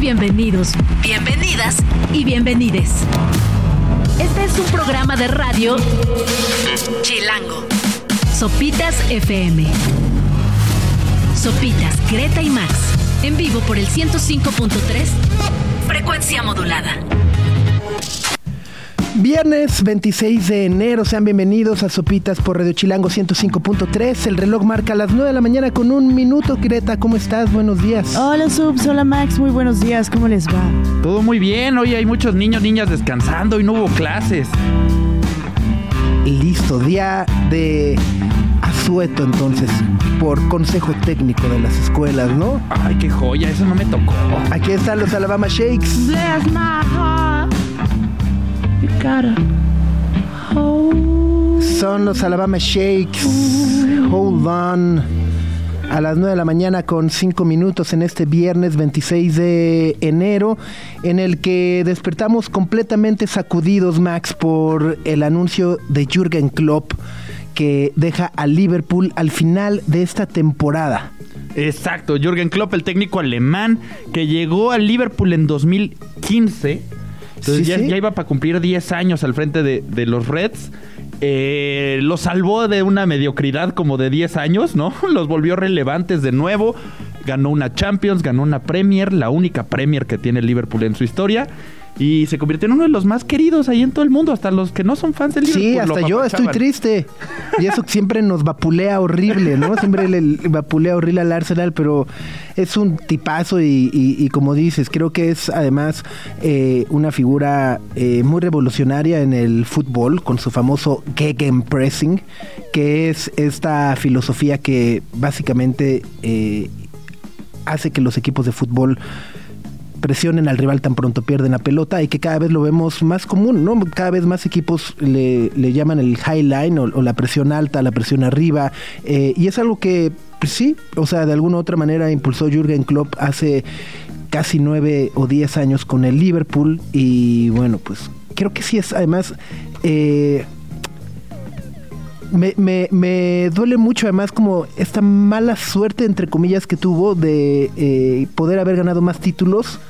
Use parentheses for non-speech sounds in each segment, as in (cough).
Bienvenidos, bienvenidas y bienvenides. Este es un programa de radio Chilango. Sopitas FM. Sopitas, Greta y Max. En vivo por el 105.3. Frecuencia modulada. Viernes 26 de enero, sean bienvenidos a Sopitas por Radio Chilango 105.3. El reloj marca las 9 de la mañana con un minuto. Greta, ¿cómo estás? Buenos días. Hola Subs, hola Max, muy buenos días, ¿cómo les va? Todo muy bien, hoy hay muchos niños, niñas descansando y no hubo clases. Listo, día de asueto entonces, por consejo técnico de las escuelas, ¿no? Ay, qué joya, eso no me tocó. Aquí están los Alabama Shakes. Bless my heart. You gotta hold. Son los Alabama Shakes. Hold on. A las 9 de la mañana con 5 minutos en este viernes 26 de enero, en el que despertamos completamente sacudidos, Max, por el anuncio de Jürgen Klopp que deja a Liverpool al final de esta temporada. Exacto, Jürgen Klopp, el técnico alemán que llegó al Liverpool en 2015. Entonces Sí, ya, sí. ya iba para cumplir 10 años al frente de, de los Reds. Eh, los salvó de una mediocridad como de 10 años, ¿no? (laughs) Los volvió relevantes de nuevo. Ganó una Champions, ganó una Premier, la única Premier que tiene Liverpool en su historia. Y se convirtió en uno de los más queridos ahí en todo el mundo, hasta los que no son fans del Liverpool. Sí, hasta yo estoy triste. Y eso siempre nos vapulea horrible, ¿no? Siempre le vapulea horrible al Arsenal, pero es un tipazo y, y- y como dices, creo que es además eh, una figura eh, muy revolucionaria en el fútbol con su famoso Gegenpressing, que es esta filosofía que básicamente eh, hace que los equipos de fútbol presionen al rival tan pronto pierden la pelota y que cada vez lo vemos más común, ¿no? Cada vez más equipos le, le llaman el high line o, o la presión alta, la presión arriba, eh, y es algo que pues sí, o sea, de alguna u otra manera impulsó Jürgen Klopp hace casi nueve o diez años con el Liverpool y bueno, pues creo que sí es además... eh, me, me, me duele mucho además como esta mala suerte, entre comillas, que tuvo de eh, poder haber ganado más títulos,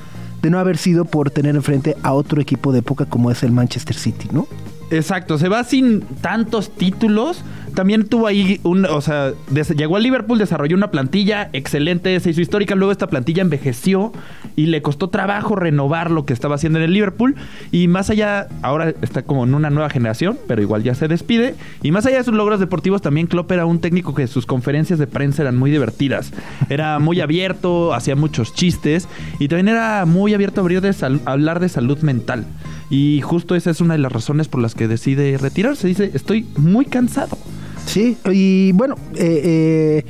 de no haber sido por tener enfrente a otro equipo de época como es el Manchester City, ¿no? Exacto, se va sin tantos títulos. También tuvo ahí un, o sea, llegó al Liverpool, desarrolló una plantilla excelente, se hizo histórica, luego esta plantilla envejeció y le costó trabajo renovar lo que estaba haciendo en el Liverpool y más allá, ahora está como en una nueva generación, pero igual ya se despide y más allá de sus logros deportivos también Klopp era un técnico que sus conferencias de prensa eran muy divertidas. Era muy abierto, hacía muchos chistes y también era muy abierto a hablar de salud mental. Y justo esa es una de las razones por las que decide retirarse. Dice, estoy muy cansado. Sí, y bueno, eh, eh,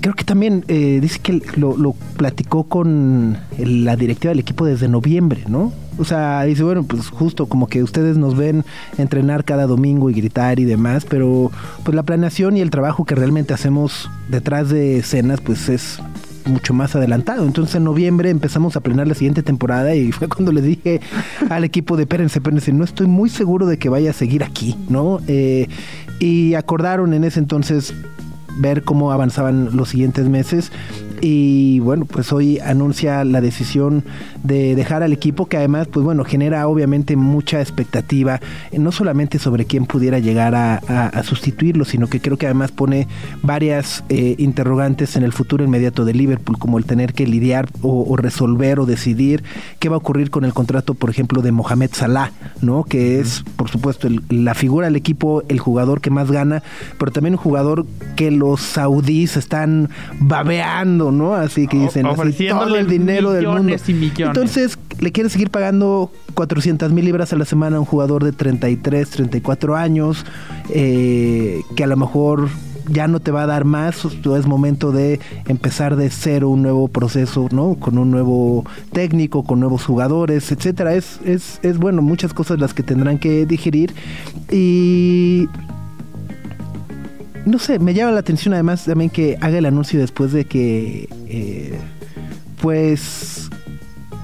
creo que también eh, dice que lo, platicó con la directiva del equipo desde noviembre, ¿no? O sea, dice, bueno, pues justo como que ustedes nos ven entrenar cada domingo y gritar y demás, pero pues la planeación y el trabajo que realmente hacemos detrás de escenas, pues es mucho más adelantado. Entonces en noviembre empezamos a planear la siguiente temporada y fue cuando le dije al equipo de espérense, espérense, no estoy muy seguro de que vaya a seguir aquí, ¿no? Eh, y acordaron en ese entonces ver cómo avanzaban los siguientes meses y bueno pues hoy anuncia la decisión de dejar al equipo que además pues bueno genera obviamente mucha expectativa no solamente sobre quién pudiera llegar a, a- a sustituirlo sino que creo que además pone varias eh, interrogantes en el futuro inmediato de Liverpool como el tener que lidiar o, o resolver o decidir qué va a ocurrir con el contrato por ejemplo de Mohamed Salah no que es por supuesto el- la figura del equipo el jugador que más gana pero también un jugador que los saudíes están babeando no así que dicen así, todo el dinero del mundo y entonces le quiere seguir pagando 400 mil libras a la semana a un jugador de 33, 34 años, eh, que a lo mejor ya no te va a dar más, es momento de empezar de cero un nuevo proceso, ¿no? Con un nuevo técnico, con nuevos jugadores, etcétera. Es, es, es bueno, muchas cosas las que tendrán que digerir. Y no sé, me llama la atención además también que haga el anuncio después de que, eh, pues,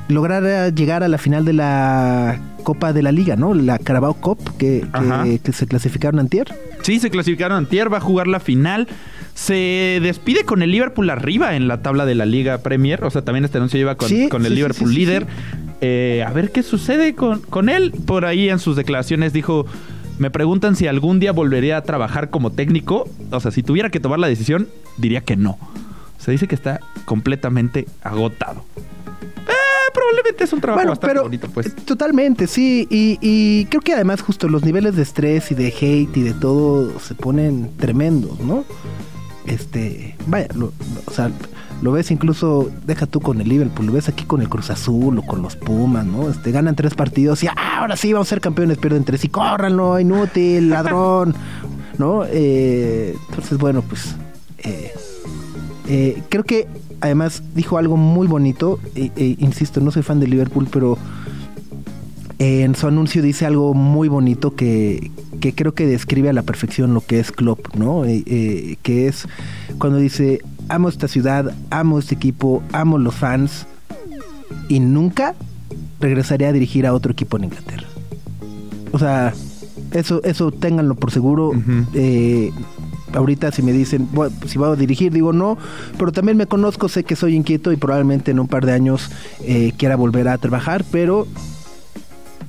lograra llegar a la final de la Copa de la Liga, ¿no? La Carabao Cup que, Ajá. que, que se clasificaron antier. Sí, se clasificaron antier, va a jugar la final. Se despide con el Liverpool arriba en la tabla de la Liga Premier. O sea, también este anuncio lleva con, Sí, con el sí, Liverpool sí, líder. Eh, a ver qué sucede con, con él. Por ahí en sus declaraciones dijo... Me preguntan si algún día volvería a trabajar como técnico. O sea, si tuviera que tomar la decisión, diría que no. Se dice que está completamente agotado. Eh, probablemente es un trabajo Bueno, bastante pero bonito, pues. eh, totalmente, sí. Y, y creo que además justo los niveles de estrés y de hate y de todo se ponen tremendos, ¿no? Este, vaya, lo- o sea, lo ves incluso, deja tú con el Liverpool, lo ves aquí con el Cruz Azul o con los Pumas, ¿no? Este, ganan tres partidos y ah, ahora sí vamos a ser campeones, pierden tres y córranlo, inútil, (laughs) ladrón, ¿no? Eh, entonces, bueno, pues eh, eh, creo que además dijo algo muy bonito. eh, eh, insisto, no soy fan de Liverpool, pero eh, en su anuncio dice algo muy bonito que, que creo que describe a la perfección lo que es Klopp, ¿no? Eh, eh, que es cuando dice, amo esta ciudad, amo este equipo, amo los fans y nunca regresaré a dirigir a otro equipo en Inglaterra. O sea, eso, eso ténganlo por seguro. Eh, ahorita si me dicen "Bueno, si voy a dirigir, digo no, pero también me conozco, sé que soy inquieto y probablemente en un par de años eh, quiera volver a trabajar, pero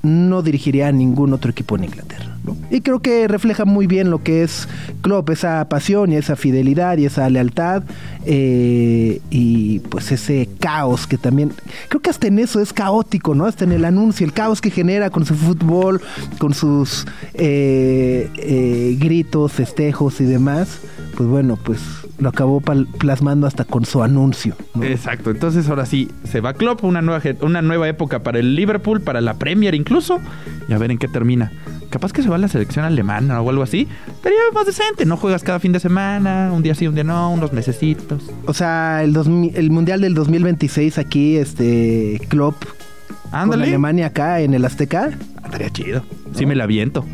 no dirigiría a ningún otro equipo en Inglaterra. Y creo que refleja muy bien lo que es Klopp, esa pasión y esa fidelidad y esa lealtad eh, y pues ese caos que también, creo que hasta en eso es caótico, ¿no? Hasta en el anuncio, el caos que genera con su fútbol, con sus eh, eh, gritos, festejos y demás, pues bueno, pues lo acabó plasmando hasta con su anuncio. Exacto, entonces ahora sí, se va Klopp, una nueva, una nueva época para el Liverpool, para la Premier incluso, y a ver en qué termina. Capaz que se va a la selección alemana o algo así. Sería más decente, no juegas cada fin de semana, un día sí, un día no, unos mesecitos. O sea, el, 2000 el Mundial del 2026 aquí, este, Klopp con Ándale. Alemania acá en el Azteca. Estaría chido. Sí me la viento.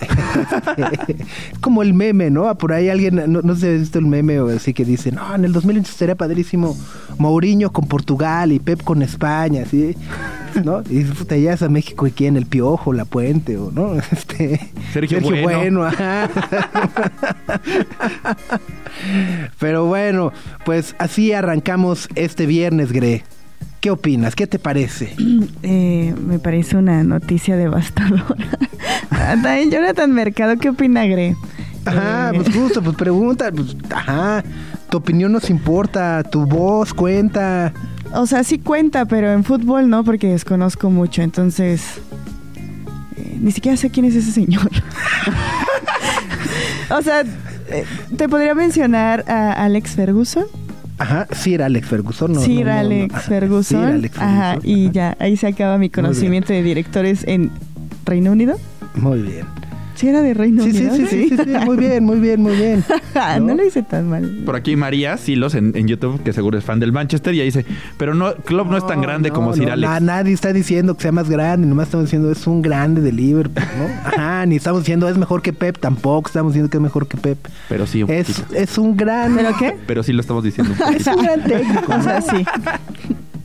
(laughs) Como el meme, ¿no? Por ahí alguien, no, no sé si has visto el meme o así que dice, no, en el 2026 sería padrísimo Mourinho con Portugal y Pep con España, ¿sí? (laughs) ¿No? Y puta, ya es a México y quién, el Piojo, La Puente, o no, (laughs) este... Sergio Bueno. (laughs) ajá. Pero bueno, pues así arrancamos este viernes, Gre. ¿Qué opinas? ¿Qué te parece? (clears throat) Eh, me parece una noticia devastadora. Jonathan Mercado, ¿qué opina Gre? Ajá, Eh, pues justo, pues pregunta, pues, ajá, tu opinión nos importa, tu voz cuenta. O sea, sí cuenta, pero en fútbol no, porque desconozco mucho, entonces... eh, ni siquiera sé quién es ese señor. (laughs) o sea, eh, te podría mencionar a Alex Ferguson. Ajá, Sir Alex Ferguson, ¿no? No, no, Alex ajá, Ferguson. Alex Ajá, y ajá. ya, ahí se acaba mi conocimiento de directores en Reino Unido. Muy bien. Sí, era de Reino Sí, sí, Unido. sí, sí, sí, sí, muy bien, muy bien, muy bien. (laughs) no ¿No? lo hice tan mal. Por aquí María Silos en, en YouTube, que seguro es fan del Manchester, y ahí dice, pero no, Klopp no, es tan grande no, como Sir Alex. na- nadie está diciendo que sea más grande, nomás estamos diciendo es un grande de Liverpool, ¿no? (laughs) Ajá, ni estamos diciendo es mejor que Pep, tampoco estamos diciendo que es mejor que Pep. Pero sí, un Es, poquito. es un gran... ¿Pero qué? Pero sí lo estamos diciendo un. (laughs) Es un gran técnico, O sea, sí.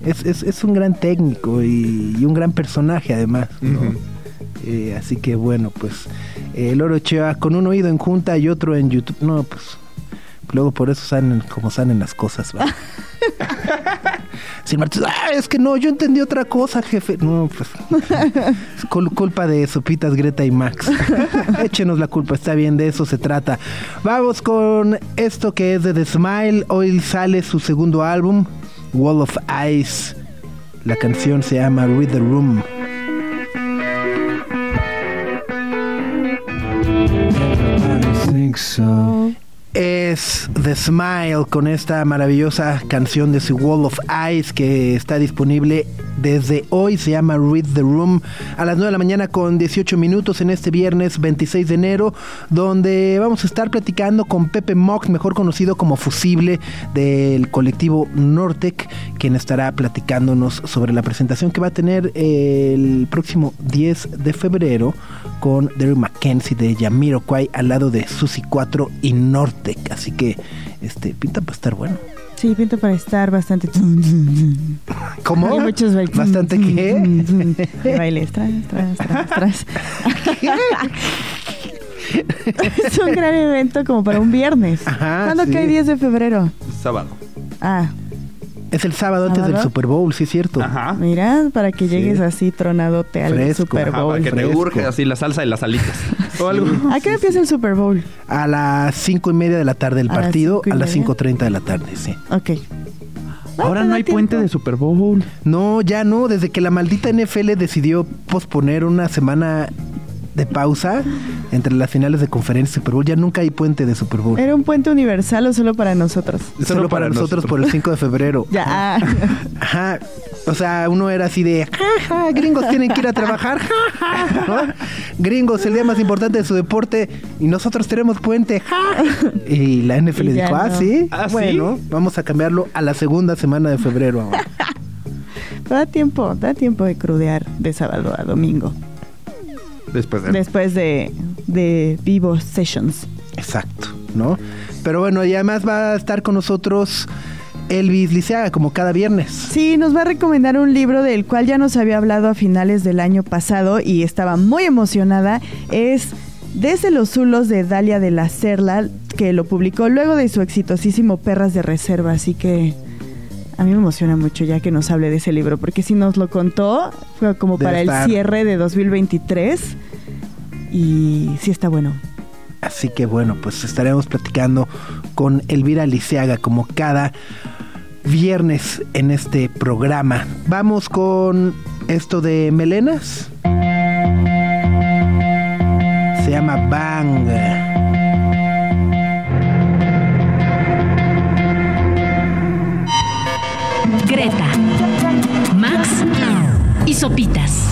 Es, es, es un gran técnico y, y un gran personaje además. ¿no? Eh, así que bueno, pues eh, Loro Ochoa con un oído en junta y otro en YouTube. No, pues luego por eso salen como salen las cosas. ¿va? (laughs) Sin Martínez, "Ah, es que no, yo entendí otra cosa, jefe. No, pues es cul- culpa de Sopitas, Greta y Max. (laughs) Échenos la culpa, está bien, de eso se trata. Vamos con esto que es de The Smile. Hoy sale su segundo álbum, Wall of Ice. La canción se llama Read the Room. so. Es The Smile con esta maravillosa canción de su Wall of Ice que está disponible desde hoy. Se llama Read the Room a las 9 de la mañana con 18 minutos en este viernes 26 de enero, donde vamos a estar platicando con Pepe Mox, mejor conocido como Fusible del colectivo Nortec, quien estará platicándonos sobre la presentación que va a tener el próximo 10 de febrero con Derek Mackenzie de Yamiroquai al lado de Susi 4 y Así que este pinta para estar bueno. Sí, pinta para estar bastante. ¿Cómo? Hay muchos bailes. ¿Bastante qué? Bailes, tras, tras, tras, tras. es un gran evento como para un viernes. Ajá, ¿Cuándo sí. cae 10 de febrero? Sábado. Ah, Es el sábado antes del. Super Bowl, sí es cierto. Ajá. mira, para que llegues Sí. así tronadote al Fresco. Super Ajá, Bowl. para que te urge así la salsa de las alitas. (laughs) O algo. ¿A qué hora empieza el Super Bowl? A las cinco y media de la tarde el A las partido, cinco y a las media. 5.30 de la tarde, sí. Ok. Ahora Ah, no hay tiempo. puente de Super Bowl. No, ya no, desde que la maldita NFL decidió posponer una semana de pausa entre las finales de conferencia y Super Bowl, ya nunca hay puente de Super Bowl. ¿Era un puente universal o solo para nosotros? Solo, para, nosotros, por el 5 de febrero. (laughs) Ya. ah. Ajá. O sea, uno era así de, "Ja, ja, gringos tienen que ir a trabajar, ja, ja", ¿no? Gringos, el día más importante de su deporte y nosotros tenemos puente, ja. Y la NFL Y dijo, ah, no. sí, ¿Ah, sí? bueno, vamos a cambiarlo a la segunda semana de febrero ahora. (laughs) da tiempo, da tiempo de crudear de sábado a domingo. Después de... Después de, de Vivo Sessions. Exacto, ¿no? Pero bueno, y además va a estar con nosotros Elvis Liceaga, como cada viernes. Sí, nos va a recomendar un libro del cual ya nos había hablado a finales del año pasado y estaba muy emocionada. Es Desde los Zulos de Dalia de la Cerla, que lo publicó luego de su exitosísimo Perras de Reserva. Así que a mí me emociona mucho ya que nos hable de ese libro, porque si nos lo contó, fue como Debe para el cierre de 2023 y sí está bueno. Así que bueno, pues estaremos platicando con Elvira Liceaga como cada viernes en este programa. Vamos con esto de melenas. Se llama Bang. Greta, Max y Sopitas.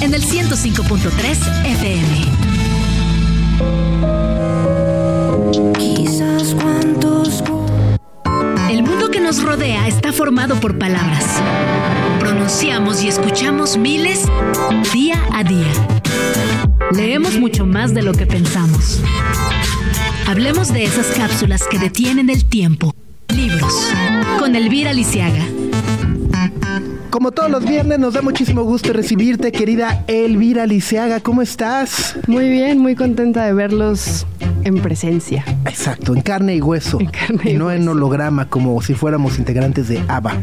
En el 105.3 FM. Quizás cuantos El mundo que nos rodea está formado por palabras. Pronunciamos y escuchamos miles día a día. Leemos mucho más de lo que pensamos. Hablemos de esas cápsulas que detienen el tiempo. Libros. Con Elvira Lisiaga. Como todos los viernes, nos da muchísimo gusto recibirte, querida Elvira Liceaga. ¿Cómo estás? Muy bien, muy contenta de verlos en presencia. Exacto, en carne y hueso. En carne y no en holograma, como si fuéramos integrantes de ABBA. (laughs)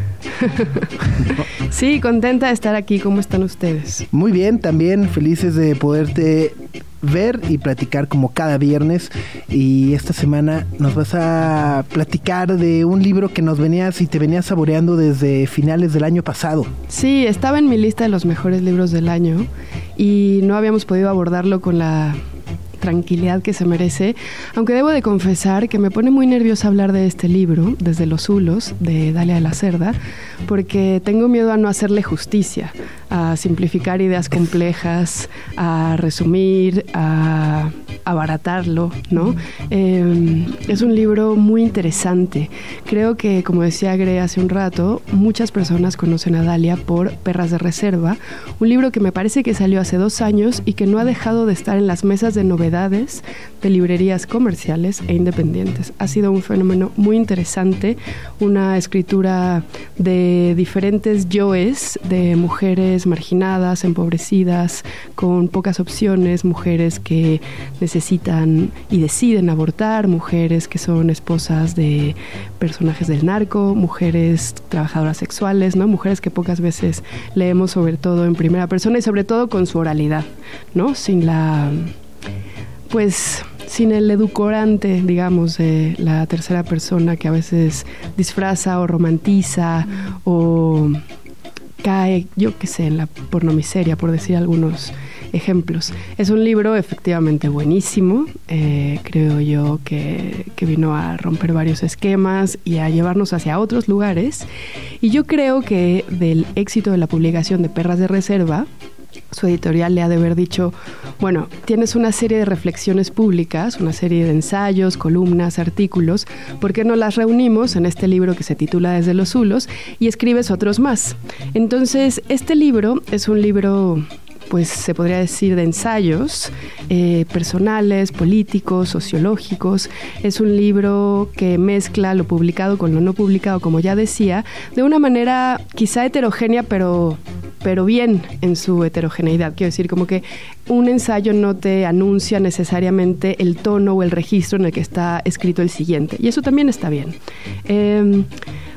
Sí, contenta de estar aquí. ¿Cómo están ustedes? Muy bien, también felices de poderte ver y platicar como cada viernes. Y esta semana nos vas a platicar de un libro que nos venías y te venías saboreando desde finales del año pasado. Sí, estaba en mi lista de los mejores libros del año y no habíamos podido abordarlo con la tranquilidad que se merece, aunque debo de confesar que me pone muy nerviosa hablar de este libro, desde los Zulos, de Dalia de la Cerda, porque tengo miedo a no hacerle justicia, a simplificar ideas complejas, a resumir, a abaratarlo, ¿no? Eh, es un libro muy interesante. Creo que, como decía Gre hace un rato, muchas personas conocen a Dalia por Perras de Reserva, un libro que me parece que salió hace dos años y que no ha dejado de estar en las mesas de novedades de librerías comerciales e independientes. Ha sido un fenómeno muy interesante, una escritura de diferentes yoes, de mujeres marginadas, empobrecidas, con pocas opciones, mujeres que necesitan y deciden abortar, mujeres que son esposas de personajes del narco, mujeres trabajadoras sexuales, ¿no? Mujeres que pocas veces leemos sobre todo en primera persona y sobre todo con su oralidad, ¿no? Sin la pues sin el edulcorante, digamos, de la tercera persona que a veces disfraza o romantiza o cae, yo qué sé, en la pornomiseria, por decir algunos ejemplos. Es un libro efectivamente buenísimo, eh, creo yo que, que vino a romper varios esquemas y a llevarnos hacia otros lugares. Y yo creo que del éxito de la publicación de Perras de Reserva, su editorial le ha de haber dicho, bueno, tienes una serie de reflexiones públicas, una serie de ensayos, columnas, artículos, ¿por qué no las reunimos en este libro que se titula Desde los Zulos y escribes otros más? Entonces, este libro es un libro pues se podría decir de ensayos eh, personales, políticos, sociológicos. Es un libro que mezcla lo publicado con lo no publicado, como ya decía, de una manera quizá heterogénea, pero pero bien en su heterogeneidad. Quiero decir, como que un ensayo no te anuncia necesariamente el tono o el registro en el que está escrito el siguiente. Y eso también está bien. Em,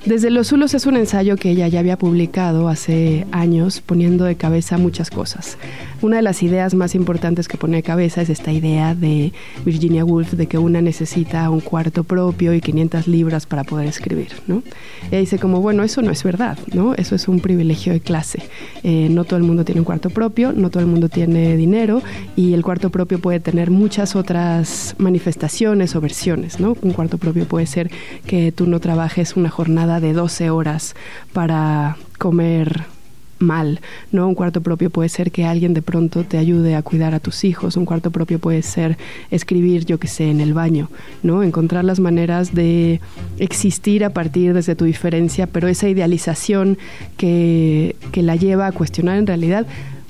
desde los Zulos es un ensayo que ella ya había publicado hace años, poniendo de cabeza muchas cosas. Una de las ideas más importantes que pone de cabeza es esta idea de Virginia Woolf de que una necesita un cuarto propio y 500 libras para poder escribir, ¿no? Ella dice como, bueno, eso no es verdad, ¿no? Eso es un privilegio de clase. Eh, no todo el mundo tiene un cuarto propio, no todo el mundo tiene dinero y el cuarto propio puede tener muchas otras manifestaciones o versiones, ¿no? Un cuarto propio puede ser que tú no trabajes una jornada de 12 horas para comer mal, ¿no? Un cuarto propio puede ser que alguien de pronto te ayude a cuidar a tus hijos, un cuarto propio puede ser escribir, yo que sé, en el baño, ¿no? Encontrar las maneras de existir a partir desde tu diferencia, pero esa idealización que, que la lleva a cuestionar en realidad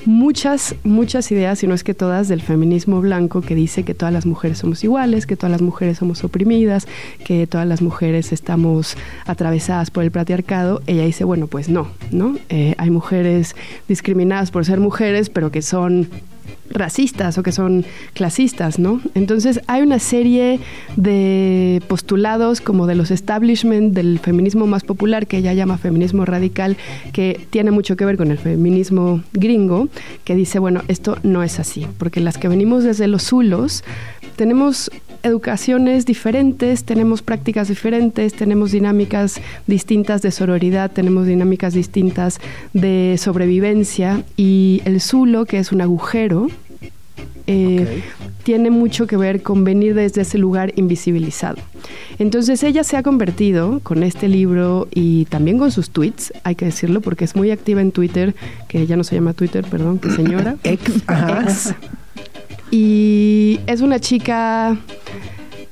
muchas, muchas ideas, si no es que todas, del feminismo blanco que dice que todas las mujeres somos iguales, que todas las mujeres somos oprimidas, que todas las mujeres estamos atravesadas por el patriarcado. Ella dice, bueno, pues no, ¿no? Eh, hay mujeres discriminadas por ser mujeres, pero que son racistas o que son clasistas, ¿no? Entonces hay una serie de postulados como de los establishment del feminismo más popular que ella llama feminismo radical que tiene mucho que ver con el feminismo gringo que dice, bueno, esto no es así, porque las que venimos desde los zulos tenemos educaciones diferentes, tenemos prácticas diferentes, tenemos dinámicas distintas de sororidad, tenemos dinámicas distintas de sobrevivencia y el zulo, que es un agujero, eh, tiene mucho que ver con venir desde ese lugar invisibilizado. Entonces ella se ha convertido con este libro y también con sus tweets, hay que decirlo, porque es muy activa en Twitter, que ya no se llama Twitter, perdón, que señora. Ex. Ex. Y es una chica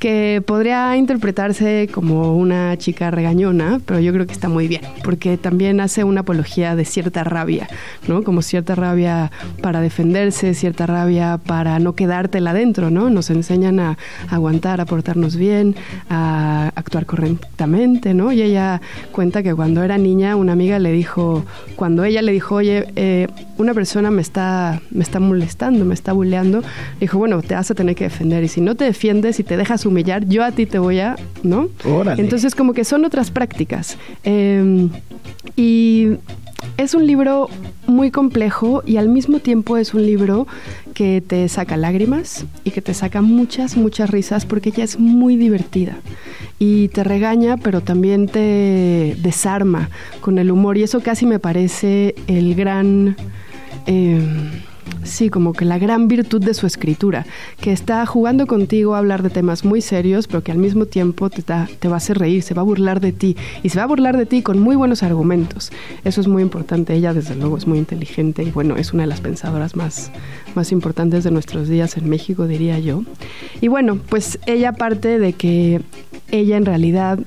que podría interpretarse como una chica regañona, pero yo creo que está muy bien, porque también hace una apología de cierta rabia, ¿no? Como cierta rabia para defenderse, cierta rabia para no quedártela adentro, ¿no? Nos enseñan a, aguantar, a portarnos bien, a actuar correctamente, ¿no? Y ella cuenta que cuando era niña una amiga le dijo, cuando ella le dijo, oye, eh, una persona me está, me está molestando, me está bulleando, dijo, bueno, te vas a tener que defender y si no te defiendes y te dejas humillar, yo a ti te voy a, ¿no? Órale. Entonces como que son otras prácticas. Eh, y es un libro muy complejo y al mismo tiempo es un libro que te saca lágrimas y que te saca muchas, muchas risas porque ella es muy divertida y te regaña pero también te desarma con el humor y eso casi me parece el gran... Eh, Sí, como que la gran virtud de su escritura, que está jugando contigo a hablar de temas muy serios, pero que al mismo tiempo te, da- te va a hacer reír, se va a burlar de ti, y se va a burlar de ti con muy buenos argumentos. Eso es muy importante, ella desde luego es muy inteligente y bueno, es una de las pensadoras más, más importantes de nuestros días en México, diría yo. Y bueno, pues ella parte de que ella en realidad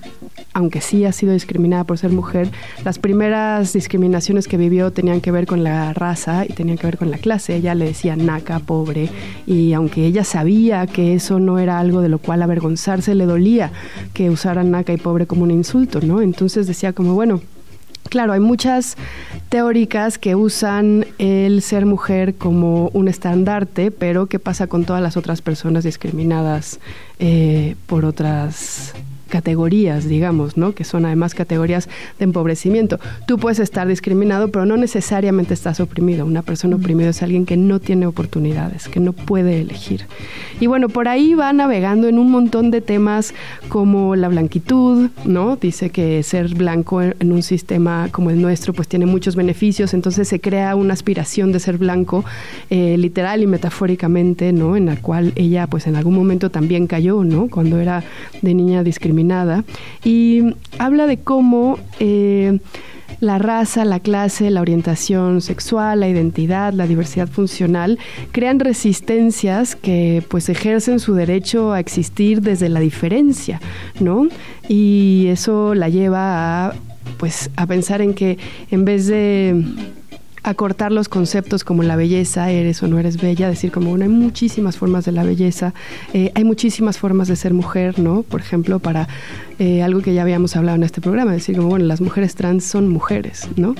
aunque sí ha sido discriminada por ser mujer, las primeras discriminaciones que vivió tenían que ver con la raza y tenían que ver con la clase. Ella le decía naca, pobre, y aunque ella sabía que eso no era algo de lo cual avergonzarse, le dolía que usaran naca y pobre como un insulto, ¿no? Entonces decía como, bueno, Claro, hay muchas teóricas que usan el ser mujer como un estandarte, pero ¿qué pasa con todas las otras personas discriminadas eh, por otras categorías, digamos, ¿no? Que son además categorías de empobrecimiento. Tú puedes estar discriminado, pero no necesariamente estás oprimido. Una persona oprimida es alguien que no tiene oportunidades, que no puede elegir. Y bueno, por ahí va navegando en un montón de temas como la blanquitud, ¿no? Dice que ser blanco en un sistema como el nuestro pues tiene muchos beneficios, entonces se crea una aspiración de ser blanco eh, literal y metafóricamente, ¿no? En la cual ella pues en algún momento también cayó, ¿no? Cuando era de niña discriminada. Y habla de cómo... eh, la raza, la clase, la orientación sexual, la identidad, la diversidad funcional crean resistencias que pues ejercen su derecho a existir desde la diferencia, ¿no? Y eso la lleva a pues a pensar en que en vez de acortar los conceptos como la belleza, eres o no eres bella, decir como, bueno, hay muchísimas formas de la belleza, eh, hay muchísimas formas de ser mujer, ¿no? Por ejemplo, para eh, algo que ya habíamos hablado en este programa, decir como, bueno, las mujeres trans son mujeres, ¿no?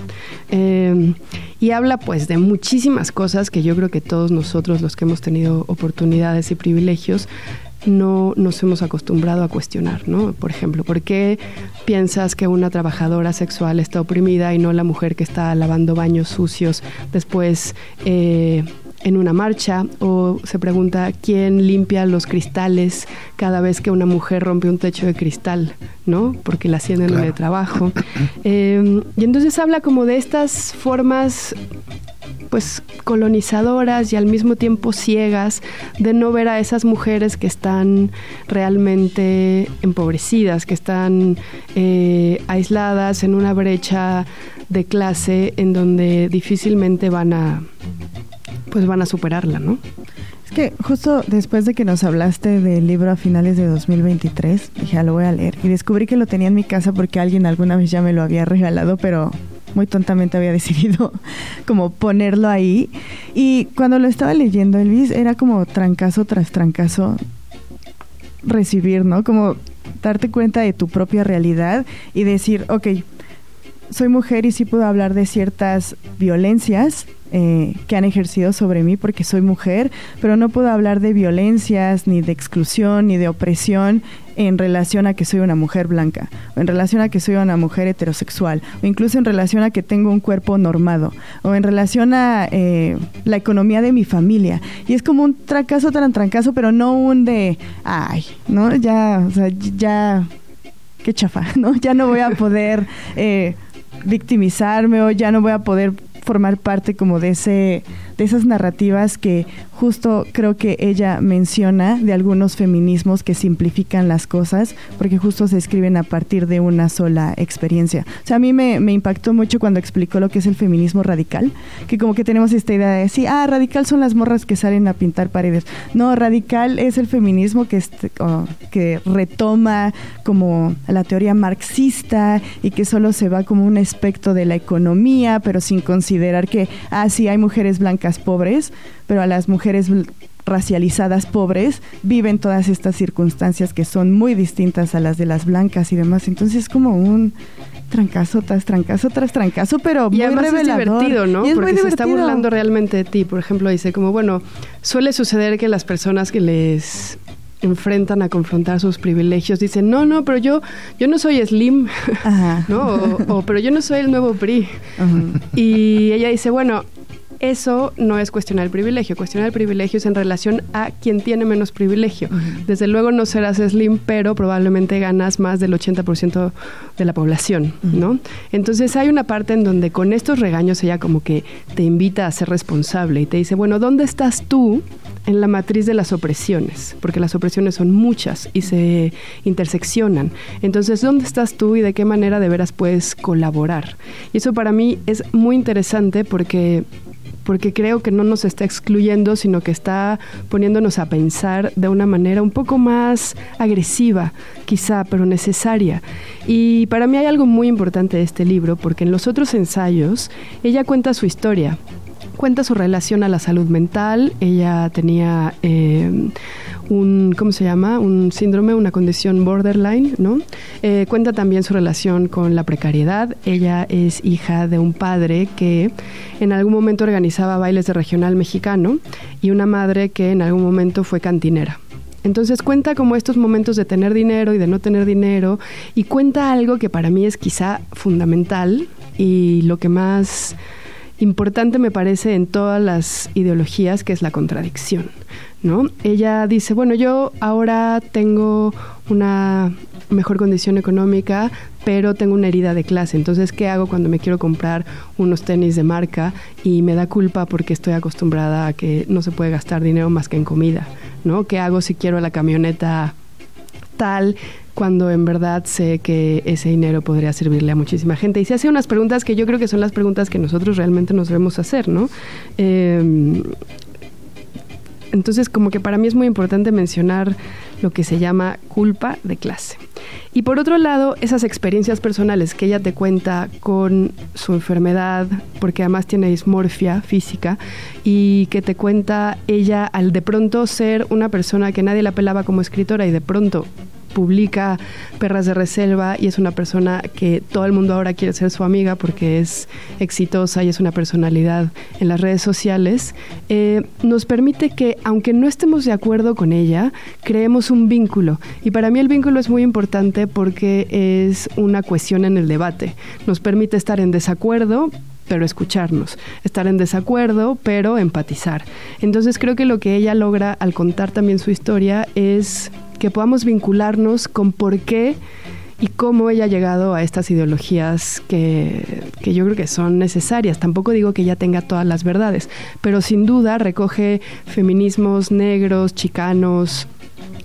Eh, y habla pues de muchísimas cosas que yo creo que todos nosotros, los que hemos tenido oportunidades y privilegios, no nos hemos acostumbrado a cuestionar, ¿no? Por ejemplo, ¿por qué piensas que una trabajadora sexual está oprimida y no la mujer que está lavando baños sucios después eh, en una marcha? O se pregunta, ¿quién limpia los cristales cada vez que una mujer rompe un techo de cristal, ¿no? Porque la hacían en el trabajo. Eh, y entonces habla como de estas formas pues colonizadoras y al mismo tiempo ciegas de no ver a esas mujeres que están realmente empobrecidas, que están eh, aisladas en una brecha de clase en donde difícilmente van a pues van a superarla, ¿no? Es que justo después de que nos hablaste del libro a finales de 2023, dije, ah, lo voy a leer. Y descubrí que lo tenía en mi casa porque alguien alguna vez ya me lo había regalado, pero muy tontamente había decidido (laughs) como ponerlo ahí. Y cuando lo estaba leyendo, Elvis, era como trancazo tras trancazo recibir, ¿no? Como darte cuenta de tu propia realidad y decir, ok, soy mujer y sí puedo hablar de ciertas violencias eh, que han ejercido sobre mí porque soy mujer, pero no puedo hablar de violencias, ni de exclusión, ni de opresión en relación a que soy una mujer blanca, o en relación a que soy una mujer heterosexual, o incluso en relación a que tengo un cuerpo normado, o en relación a eh, la economía de mi familia. Y es como un trancazo tan trancazo, pero no un de, ay, ¿no? Ya, o sea, ya, qué chafa, (laughs) ¿no? Ya no voy a poder eh, victimizarme o ya no voy a poder formar parte como de ese de esas narrativas que justo creo que ella menciona de algunos feminismos que simplifican las cosas porque justo se escriben a partir de una sola experiencia. O sea, a mí me, impactó mucho cuando explicó lo que es el feminismo radical, que como que tenemos esta idea de decir, ah, radical son las morras que salen a pintar paredes. No, radical es el feminismo que, este, que retoma como la teoría marxista y que solo se va como un aspecto de la economía, pero sin considerar que, ah, sí, hay mujeres blancas pobres, pero a las mujeres racializadas pobres viven todas estas circunstancias que son muy distintas a las de las blancas y demás. Entonces es como un trancazo tras trancazo tras trancazo, pero y muy revelador. es divertido, ¿no? es Porque se está burlando realmente de ti. Por ejemplo, dice como, bueno, suele suceder que las personas que les enfrentan a confrontar sus privilegios dicen, no, no, pero yo, yo no soy Slim, (laughs) ¿no? O, pero yo no soy el nuevo PRI. Y ella dice, bueno, eso no es cuestionar el privilegio. Cuestionar el privilegio es en relación a quien tiene menos privilegio. Desde luego no serás slim, pero probablemente ganas más del 80% de la población, ¿no? Entonces hay una parte en donde con estos regaños ella como que te invita a ser responsable y te dice, bueno, ¿dónde estás tú en la matriz de las opresiones? Porque las opresiones son muchas y se interseccionan. Entonces, ¿dónde estás tú y de qué manera de veras puedes colaborar? Y eso para mí es muy interesante porque porque creo que no nos está excluyendo, sino que está poniéndonos a pensar de una manera un poco más agresiva, quizá, pero necesaria. Y para mí hay algo muy importante de este libro, porque en los otros ensayos ella cuenta su historia cuenta su relación a la salud mental. Ella tenía eh, un, ¿cómo se llama? Un síndrome, una condición borderline, ¿no? Eh, cuenta también su relación con la precariedad. Ella es hija de un padre que en algún momento organizaba bailes de regional mexicano y una madre que en algún momento fue cantinera. Entonces cuenta como estos momentos de tener dinero y de no tener dinero y cuenta algo que para mí es quizá fundamental y lo que más importante me parece en todas las ideologías, que es la contradicción. ¿no? Ella dice, bueno, yo ahora tengo una mejor condición económica, pero tengo una herida de clase. Entonces, ¿qué hago cuando me quiero comprar unos tenis de marca y me da culpa porque estoy acostumbrada a que no se puede gastar dinero más que en comida? ¿no? ¿Qué hago si quiero la camioneta tal cuando en verdad sé que ese dinero podría servirle a muchísima gente. Y se hace unas preguntas que yo creo que son las preguntas que nosotros realmente nos debemos hacer, ¿no? Eh, Entonces, como que para mí es muy importante mencionar lo que se llama culpa de clase. Y por otro lado, esas experiencias personales que ella te cuenta con su enfermedad, porque además tiene dismorfia física, y que te cuenta ella al de pronto ser una persona que nadie la pelaba como escritora y de pronto publica Perras de Reserva y es una persona que todo el mundo ahora quiere ser su amiga porque es exitosa y es una personalidad en las redes sociales, eh, nos permite que, aunque no estemos de acuerdo con ella, creemos un vínculo. Y para mí el vínculo es muy importante porque es una cuestión en el debate. Nos permite estar en desacuerdo, pero escucharnos, estar en desacuerdo, pero empatizar. Entonces creo que lo que ella logra al contar también su historia es que podamos vincularnos con por qué y cómo ella ha llegado a estas ideologías que, que, yo creo que son necesarias. Tampoco digo que ella tenga todas las verdades, pero sin duda recoge feminismos negros, chicanos,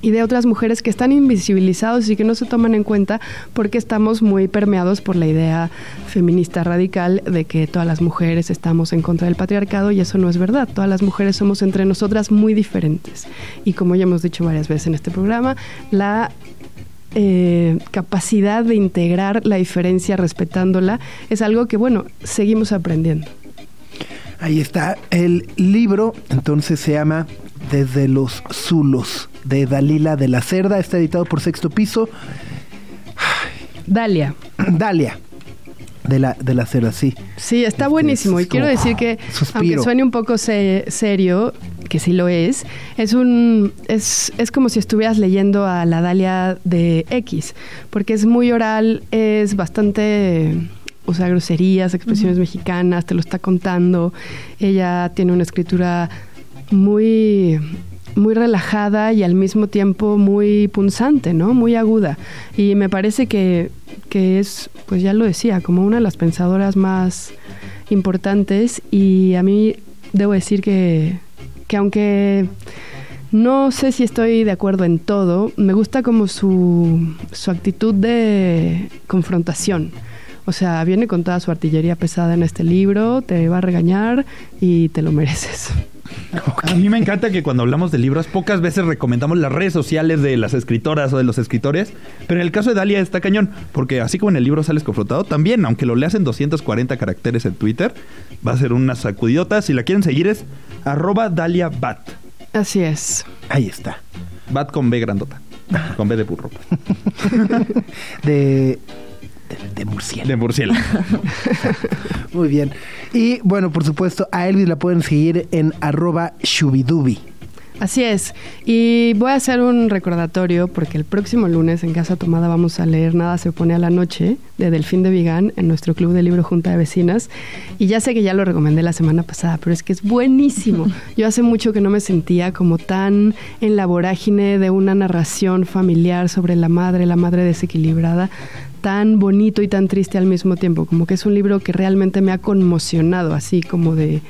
y de otras mujeres que están invisibilizados y que no se toman en cuenta porque estamos muy permeados por la idea feminista radical de que todas las mujeres estamos en contra del patriarcado y eso no es verdad. Todas las mujeres somos entre nosotras muy diferentes. Y como ya hemos dicho varias veces en este programa, la eh, capacidad de integrar la diferencia respetándola es algo que, bueno, seguimos aprendiendo. Ahí está el libro, entonces se llama Desde los Zulos de Dalila de la Cerda, está editado por Sexto Piso. Dalia. (clears throat) Dalia. De la, de la cerda, sí. Sí, está Este, buenísimo. Y quiero decir que, suspiro. aunque suene un poco se- serio, que sí lo es, es un es, es como si estuvieras leyendo a la Dalia de X, porque es muy oral, es bastante usa groserías, expresiones mexicanas, te lo está contando. Ella tiene una escritura muy muy relajada y al mismo tiempo muy punzante, ¿no? Muy aguda. Y me parece que, que es, pues ya lo decía, como una de las pensadoras más importantes y a mí debo decir que, que aunque no sé si estoy de acuerdo en todo, me gusta como su, su actitud de confrontación. O sea, viene con toda su artillería pesada en este libro, te va a regañar y te lo mereces. A mí me encanta que cuando hablamos de libros, pocas veces recomendamos las redes sociales de las escritoras o de los escritores, pero en el caso de Dalia está cañón, porque así como en el libro sales confrontado, también, aunque lo leas en 240 caracteres en Twitter, va a ser una sacudidota. Si la quieren seguir es arroba Dalia Bat. Así es. Ahí está. Bat con B grandota. Con B de burro. (laughs) De, de, de murciélago. De murciélago. (laughs) Muy bien. Y bueno, por supuesto, a Elvis la pueden seguir en arroba shubidubi. Así es. Y voy a hacer un recordatorio porque el próximo lunes en Casa Tomada vamos a leer Nada se opone a la noche de Delfín de Vigán en nuestro club de libro Junta de Vecinas. Y ya sé que ya lo recomendé la semana pasada, pero es que es buenísimo. (laughs) Yo hace mucho que no me sentía como tan en la vorágine de una narración familiar sobre la madre, la madre desequilibrada tan bonito y tan triste al mismo tiempo, como que es un libro que realmente me ha conmocionado, así como de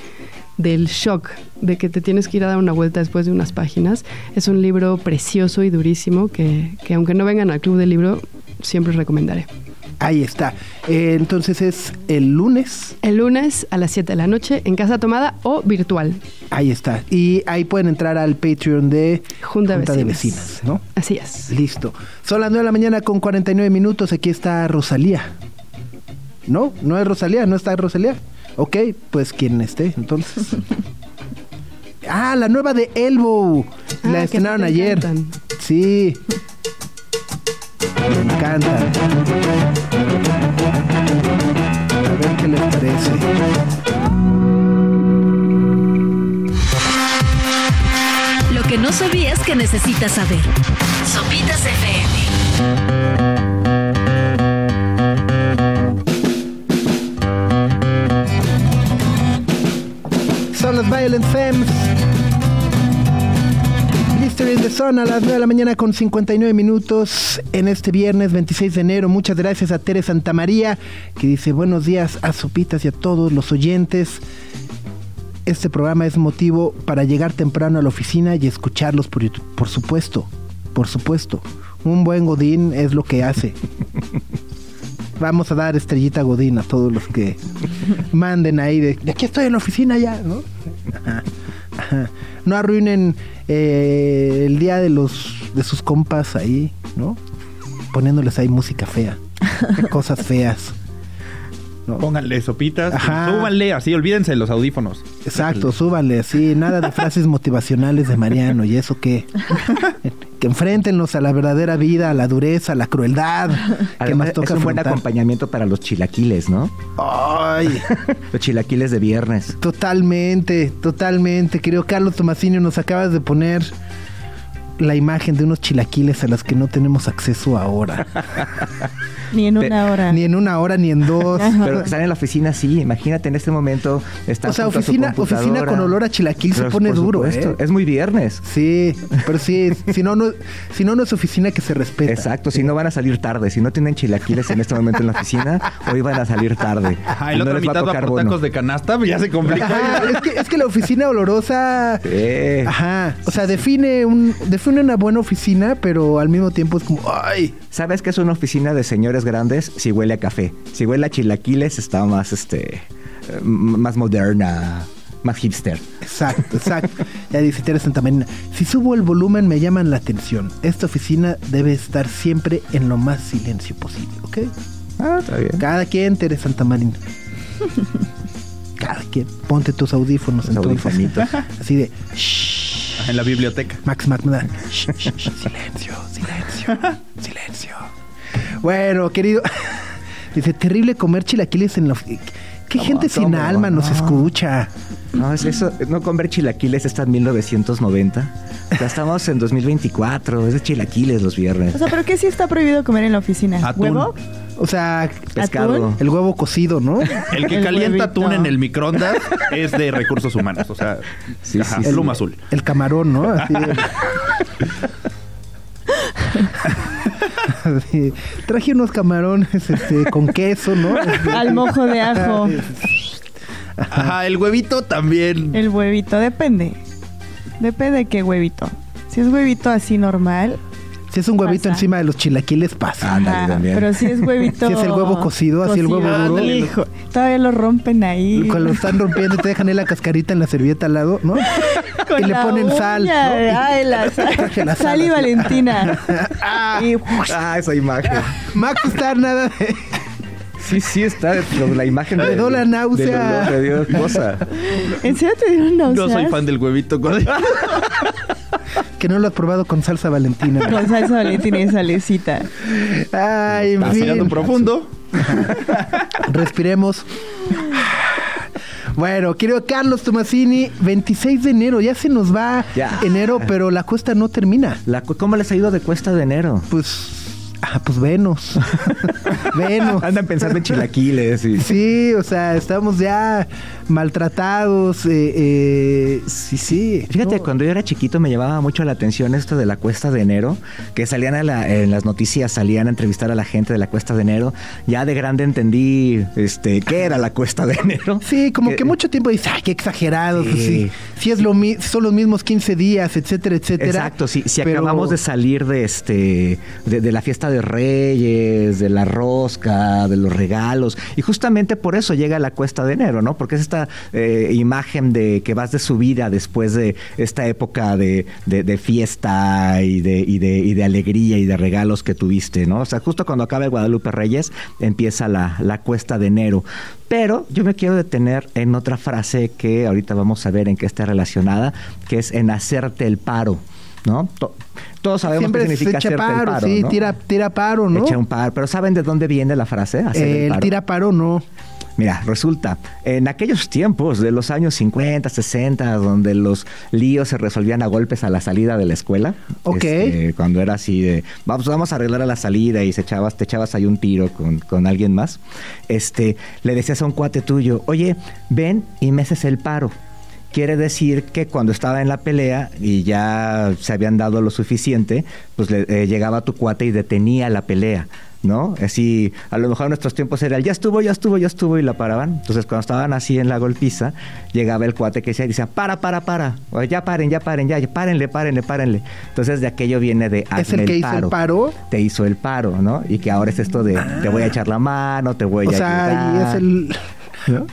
del shock de que te tienes que ir a dar una vuelta después de unas páginas. Es un libro precioso y durísimo que, que aunque no vengan al club del libro, siempre recomendaré. Ahí está. Eh, entonces es el lunes. El lunes a las 7 de la noche en Casa Tomada o virtual. Ahí está. Y ahí pueden entrar al Patreon de Junta, de Vecinas. Vecinas, ¿no? Así es. Listo. Son las 9 de la mañana con 49 minutos. Aquí está Rosalía. ¿No? ¿No es Rosalía? ¿No está Rosalía? Ok, pues quien esté, entonces. (laughs) ah, la nueva de Elbow. Ah, la estrenaron ayer. encantan. Sí. Me encanta. A ver qué les parece. Lo que no sabías que necesitas saber. Sopitas FM. Son las Violent Femmes. Mystery in the Sun a las 9 de la mañana con 59 minutos en este viernes 26 de enero. Muchas gracias a Tere Santamaría que dice buenos días a Sopitas y a todos los oyentes. Este programa es motivo para llegar temprano a la oficina y escucharlos por YouTube. Por supuesto, por supuesto. Un buen Godín es lo que hace. (laughs) Vamos a dar estrellita Godín a todos los que manden ahí de, de aquí estoy en la oficina ya, ¿no? Ajá. (laughs) No arruinen eh, el día de los de sus compas ahí, ¿no? Poniéndoles ahí música fea, (laughs) cosas feas. ¿No? Pónganle sopitas, Ajá. súbanle así, olvídense de los audífonos. Exacto, súbanle así, nada de frases motivacionales de Mariano y eso qué. que enfréntenlos a la verdadera vida, a la dureza, a la crueldad que nos toca es un buen afrontar. acompañamiento para los chilaquiles, ¿no? Ay, (laughs) Los chilaquiles de viernes. totalmente, totalmente, querido Carlos Tomasini, nos acabas de poner la imagen de unos chilaquiles a los que no tenemos acceso ahora. (laughs) Ni en Pe- una hora. ni en una hora, ni en (laughs) dos. Pero están en la oficina, sí. Imagínate en este momento. Están O sea, oficina, oficina con olor a chilaquil se pone duro, supuesto, ¿eh? Es muy viernes. Sí, pero sí, si no, no, si no, no es oficina que se respeta. Exacto, si no van a salir tarde, si no tienen chilaquiles en este momento en la oficina, hoy van a salir tarde. Ajá, y la no otra les va a va tocar por tacos de canasta, pues ya se complicó. Ajá, es, que, es que la oficina olorosa. Sí. Ajá. O sea, define un, define una buena oficina, pero al mismo tiempo es como, ay. ¿Sabes qué es una oficina de señores grandes? Si huele a café. Si huele a chilaquiles, está más, este, más moderna, más hipster. Exacto, exacto. ya dice Teresa Santamarina. Si subo el volumen me llaman la atención. Esta oficina debe estar siempre en lo más silencio posible, ¿ok? Ah, está bien. Cada quien, Teresa Santamarina. Cada quien. Ponte tus audífonos Los entonces. (laughs) Así de, shh. En la biblioteca. Max Max shh, shh, shh, silencio, silencio, silencio. Bueno, querido. (laughs) Dice, terrible comer chilaquiles en la... ofi- ¿Qué ¿Cómo, gente sin alma nos No. escucha? No, es eso, no comer chilaquiles está en 1990. Ya estamos en 2024, es de chilaquiles los viernes. O sea, ¿pero qué sí está prohibido comer en la oficina? Atún. ¿Huevo? O sea, Pescado. el huevo cocido, ¿no? El que El calienta huevito. atún en el microondas es de recursos humanos. O sea, Sí, ajá, sí, sí. pluma azul. El camarón, ¿no? Así de- (laughs) (laughs) Traje unos camarones este, con queso, ¿no? (laughs) Al mojo de ajo. (laughs) Ajá, el huevito también. El huevito, depende. Depende de qué huevito. Si es huevito así normal. Si es un huevito Pasa. encima de los chilaquiles, pasa. Ándale, ajá, también. Pero si es huevito. (laughs) Si es el huevo cocido, así el huevo duro. Hijo, todavía lo rompen ahí. Cuando lo (laughs) están rompiendo, te dejan ahí la cascarita en la servilleta al lado, ¿no? Con (laughs) y le ponen sal. ¿no? Ay, la sal. La Sal y. Valentina. y Ah, esa imagen. Max está nada de... Sí, sí, está la imagen Le dio la náusea. Le dio cosa. ¿En serio te dieron náuseas? No soy fan del huevito con... que no lo has probado con salsa valentina. Con salsa Valentina y salecita. Ay, en Respirando fin. profundo. Respiremos. Bueno, querido Carlos Tomasini, 26 de enero, ya se nos va Ya. enero, pero la cuesta no termina. La cu- ¿Cómo les ha ido de cuesta de enero? Pues, ah, pues venos. (laughs) venos. Andan pensando en chilaquiles y... Sí, o sea, estamos ya maltratados. Eh, eh, sí, sí. Fíjate, No. cuando yo era chiquito me llamaba mucho la atención esto de la cuesta de enero, que salían a la- en las noticias, salían a entrevistar a la gente de la cuesta de enero. Ya de grande entendí este qué era la cuesta de enero. Sí, como que, Que- mucho tiempo dice, ay, qué exagerados. Sí. pues sí, sí es lo mi- son los mismos 15 días, etcétera, etcétera. Exacto, si, si Pero- acabamos de salir de este de, de la fiesta de Reyes, de la rosca, de los regalos, y justamente por eso llega la cuesta de enero, ¿no? Porque es esta eh, imagen de que vas de subida después de esta época de, de- fiesta y de, y, de, y de alegría y de regalos que tuviste, ¿no? O sea, justo cuando acaba el Guadalupe Reyes, empieza la, la cuesta de enero. Pero yo me quiero detener en otra frase que ahorita vamos a ver en qué está relacionada, que es en hacerte el paro. ¿No? To- todos sabemos Siempre qué se significa echa hacerte el paro, paro. sí, ¿no? tira, tira paro, ¿no? Echa un paro. Pero ¿saben de dónde viene la frase? Hacer el el paro? tira paro, no. Mira, resulta, en aquellos tiempos de los años 50, 60, donde los líos se resolvían a golpes a la salida de la escuela. Ok. este, cuando era así de, vamos, vamos a arreglar a la salida y se echabas, te echabas ahí un tiro con, con alguien más. Este, le decías a un cuate tuyo, oye, ven y me haces el paro. Quiere decir que cuando estaba en la pelea y ya se habían dado lo suficiente, pues le, eh, llegaba tu cuate y detenía la pelea. ¿No? Así, a lo mejor en nuestros tiempos era el ya estuvo, ya estuvo, ya estuvo y la paraban. Entonces, cuando estaban así en la golpiza, llegaba el cuate que decía, decía para, para, para, o ya paren, ya paren, ya, ya, párenle, párenle, párenle. Entonces, de aquello viene de Es el que hizo el paro. Te hizo el paro, ¿no? Y que ahora es esto de te voy a echar la mano, te voy O a sea, y ayudar. es el.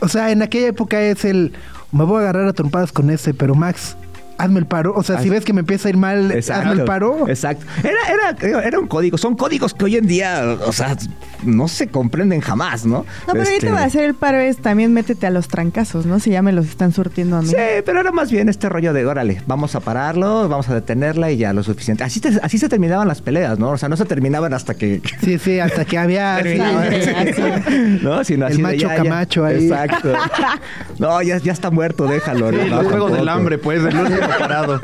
O sea, en aquella época es el. Me voy a agarrar a trompadas con ese, pero Max, hazme el paro. O sea, si ves que me empieza a ir mal, hazme el paro. Exacto. Era, era, era un código. Son códigos que hoy en día, o sea, no se comprenden jamás, ¿no? No, pero Este, ahorita va a hacer el paro es también métete a los trancazos, ¿no? Si ya me los están surtiendo a mí. Sí, pero era más bien este rollo de, órale, vamos a pararlo, vamos a detenerla y ya lo suficiente. Así, te- así se terminaban las peleas, ¿no? O sea, no se terminaban hasta que... Sí, sí, hasta que había... (laughs) sí, Sangre, ¿No? Sino El así de, macho ya. Camacho ahí. Exacto. (laughs) No, ya, ya está muerto, déjalo. ¿no? Sí, No, los juegos del hambre, pues, el último parado.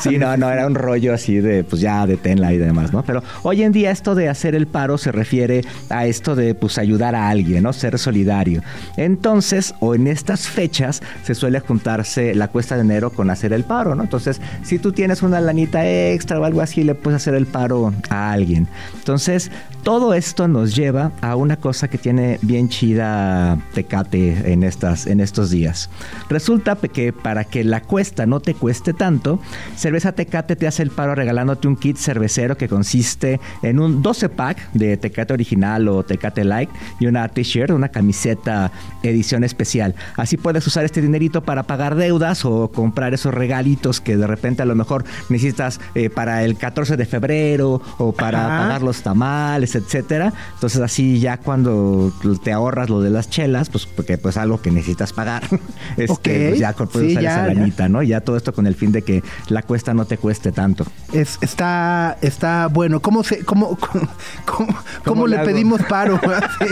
Sí, no, no, era un rollo así de, pues ya, deténla y demás, ¿no? Pero hoy en día esto de hacer el paro se refiere a esto de, pues, ayudar a alguien, ¿no? Ser solidario. Entonces, o en estas fechas, se suele juntarse la cuesta de enero con hacer el paro, ¿no? Entonces, si tú tienes una lanita extra o algo así, le puedes hacer el paro a alguien. Entonces, todo esto nos lleva a una cosa que tiene bien chida Tecate en, estas, en estos días. Resulta que para que la cuesta no te cueste tanto, Cerveza Tecate te hace el paro regalándote un kit cervecero que consiste en un 12 pack de Tecate original o Tecate Light y una t-shirt, una camiseta edición especial. Así puedes usar este dinerito para pagar deudas o comprar esos regalitos que de repente a lo mejor necesitas eh, para el 14 de febrero o para Ajá. pagar los tamales, etcétera. Entonces así ya cuando te ahorras lo de las chelas, pues porque pues algo que necesitas pagar, (laughs) este, Ok. pues ya puedes Sí, usar ya, esa lanita, ¿no? Ya todo esto con el fin de que la cuesta no te cueste tanto. Es, está, está bueno. ¿Cómo se, cómo, (laughs) cómo, cómo, ¿Cómo le hago? pedimos paro?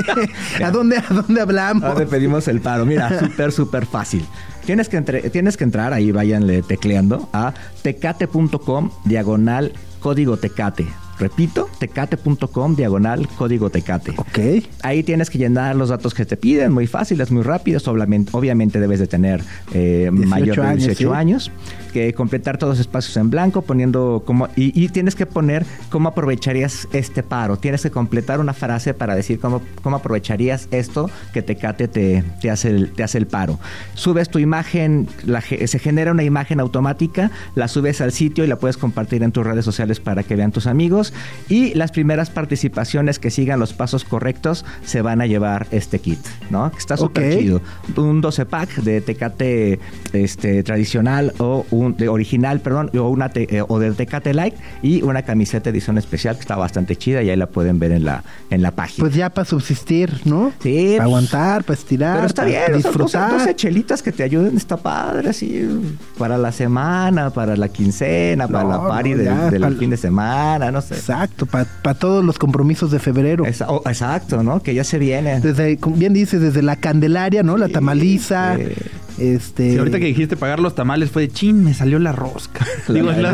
(laughs) ¿A dónde, a dónde hablamos? Ahora pedimos el paro. Mira, (laughs) súper, súper fácil. Tienes que, entre- tienes que entrar, ahí váyanle tecleando, a tecate.com diagonal código tecate. Repito, tecate.com diagonal código tecate. Ok. Ahí tienes que llenar los datos que te piden, muy fáciles, muy rápidos. Obviamente, obviamente debes de tener eh, 18 mayor de años, 18 sí. años. Que completar todos los espacios en blanco, poniendo como. Y, y tienes que poner cómo aprovecharías este paro. Tienes que completar una frase para decir cómo, cómo aprovecharías esto que Tecate te, te, hace el, te hace el paro. Subes tu imagen, la se genera una imagen automática, la subes al sitio y la puedes compartir en tus redes sociales para que vean tus amigos. Y las primeras participaciones que sigan los pasos correctos se van a llevar este kit, ¿no? Está súper Ok. chido. Un 12 pack de Tecate este, tradicional o un de original, perdón, o una te- eh, o de Tecate Light y una camiseta edición especial que está bastante chida y ahí la pueden ver en la en la página. Pues ya para subsistir, ¿no? Sí, Para pues, aguantar, para estirar, pero está para bien, disfrutar. 12, 12 chelitas que te ayuden, está padre, así, para la semana, para la quincena, para No, la party no, del, ya, del pa'l- fin de semana, no sé. Exacto, para todos los compromisos de febrero. Oh, exacto, ¿no? Que ya se viene. Desde, como bien dices, desde la Candelaria, ¿no? La Sí, tamaliza. sí. Este. Sí, ahorita que dijiste pagar los tamales fue de chin, me salió la rosca. (laughs) La- Digo, el- la-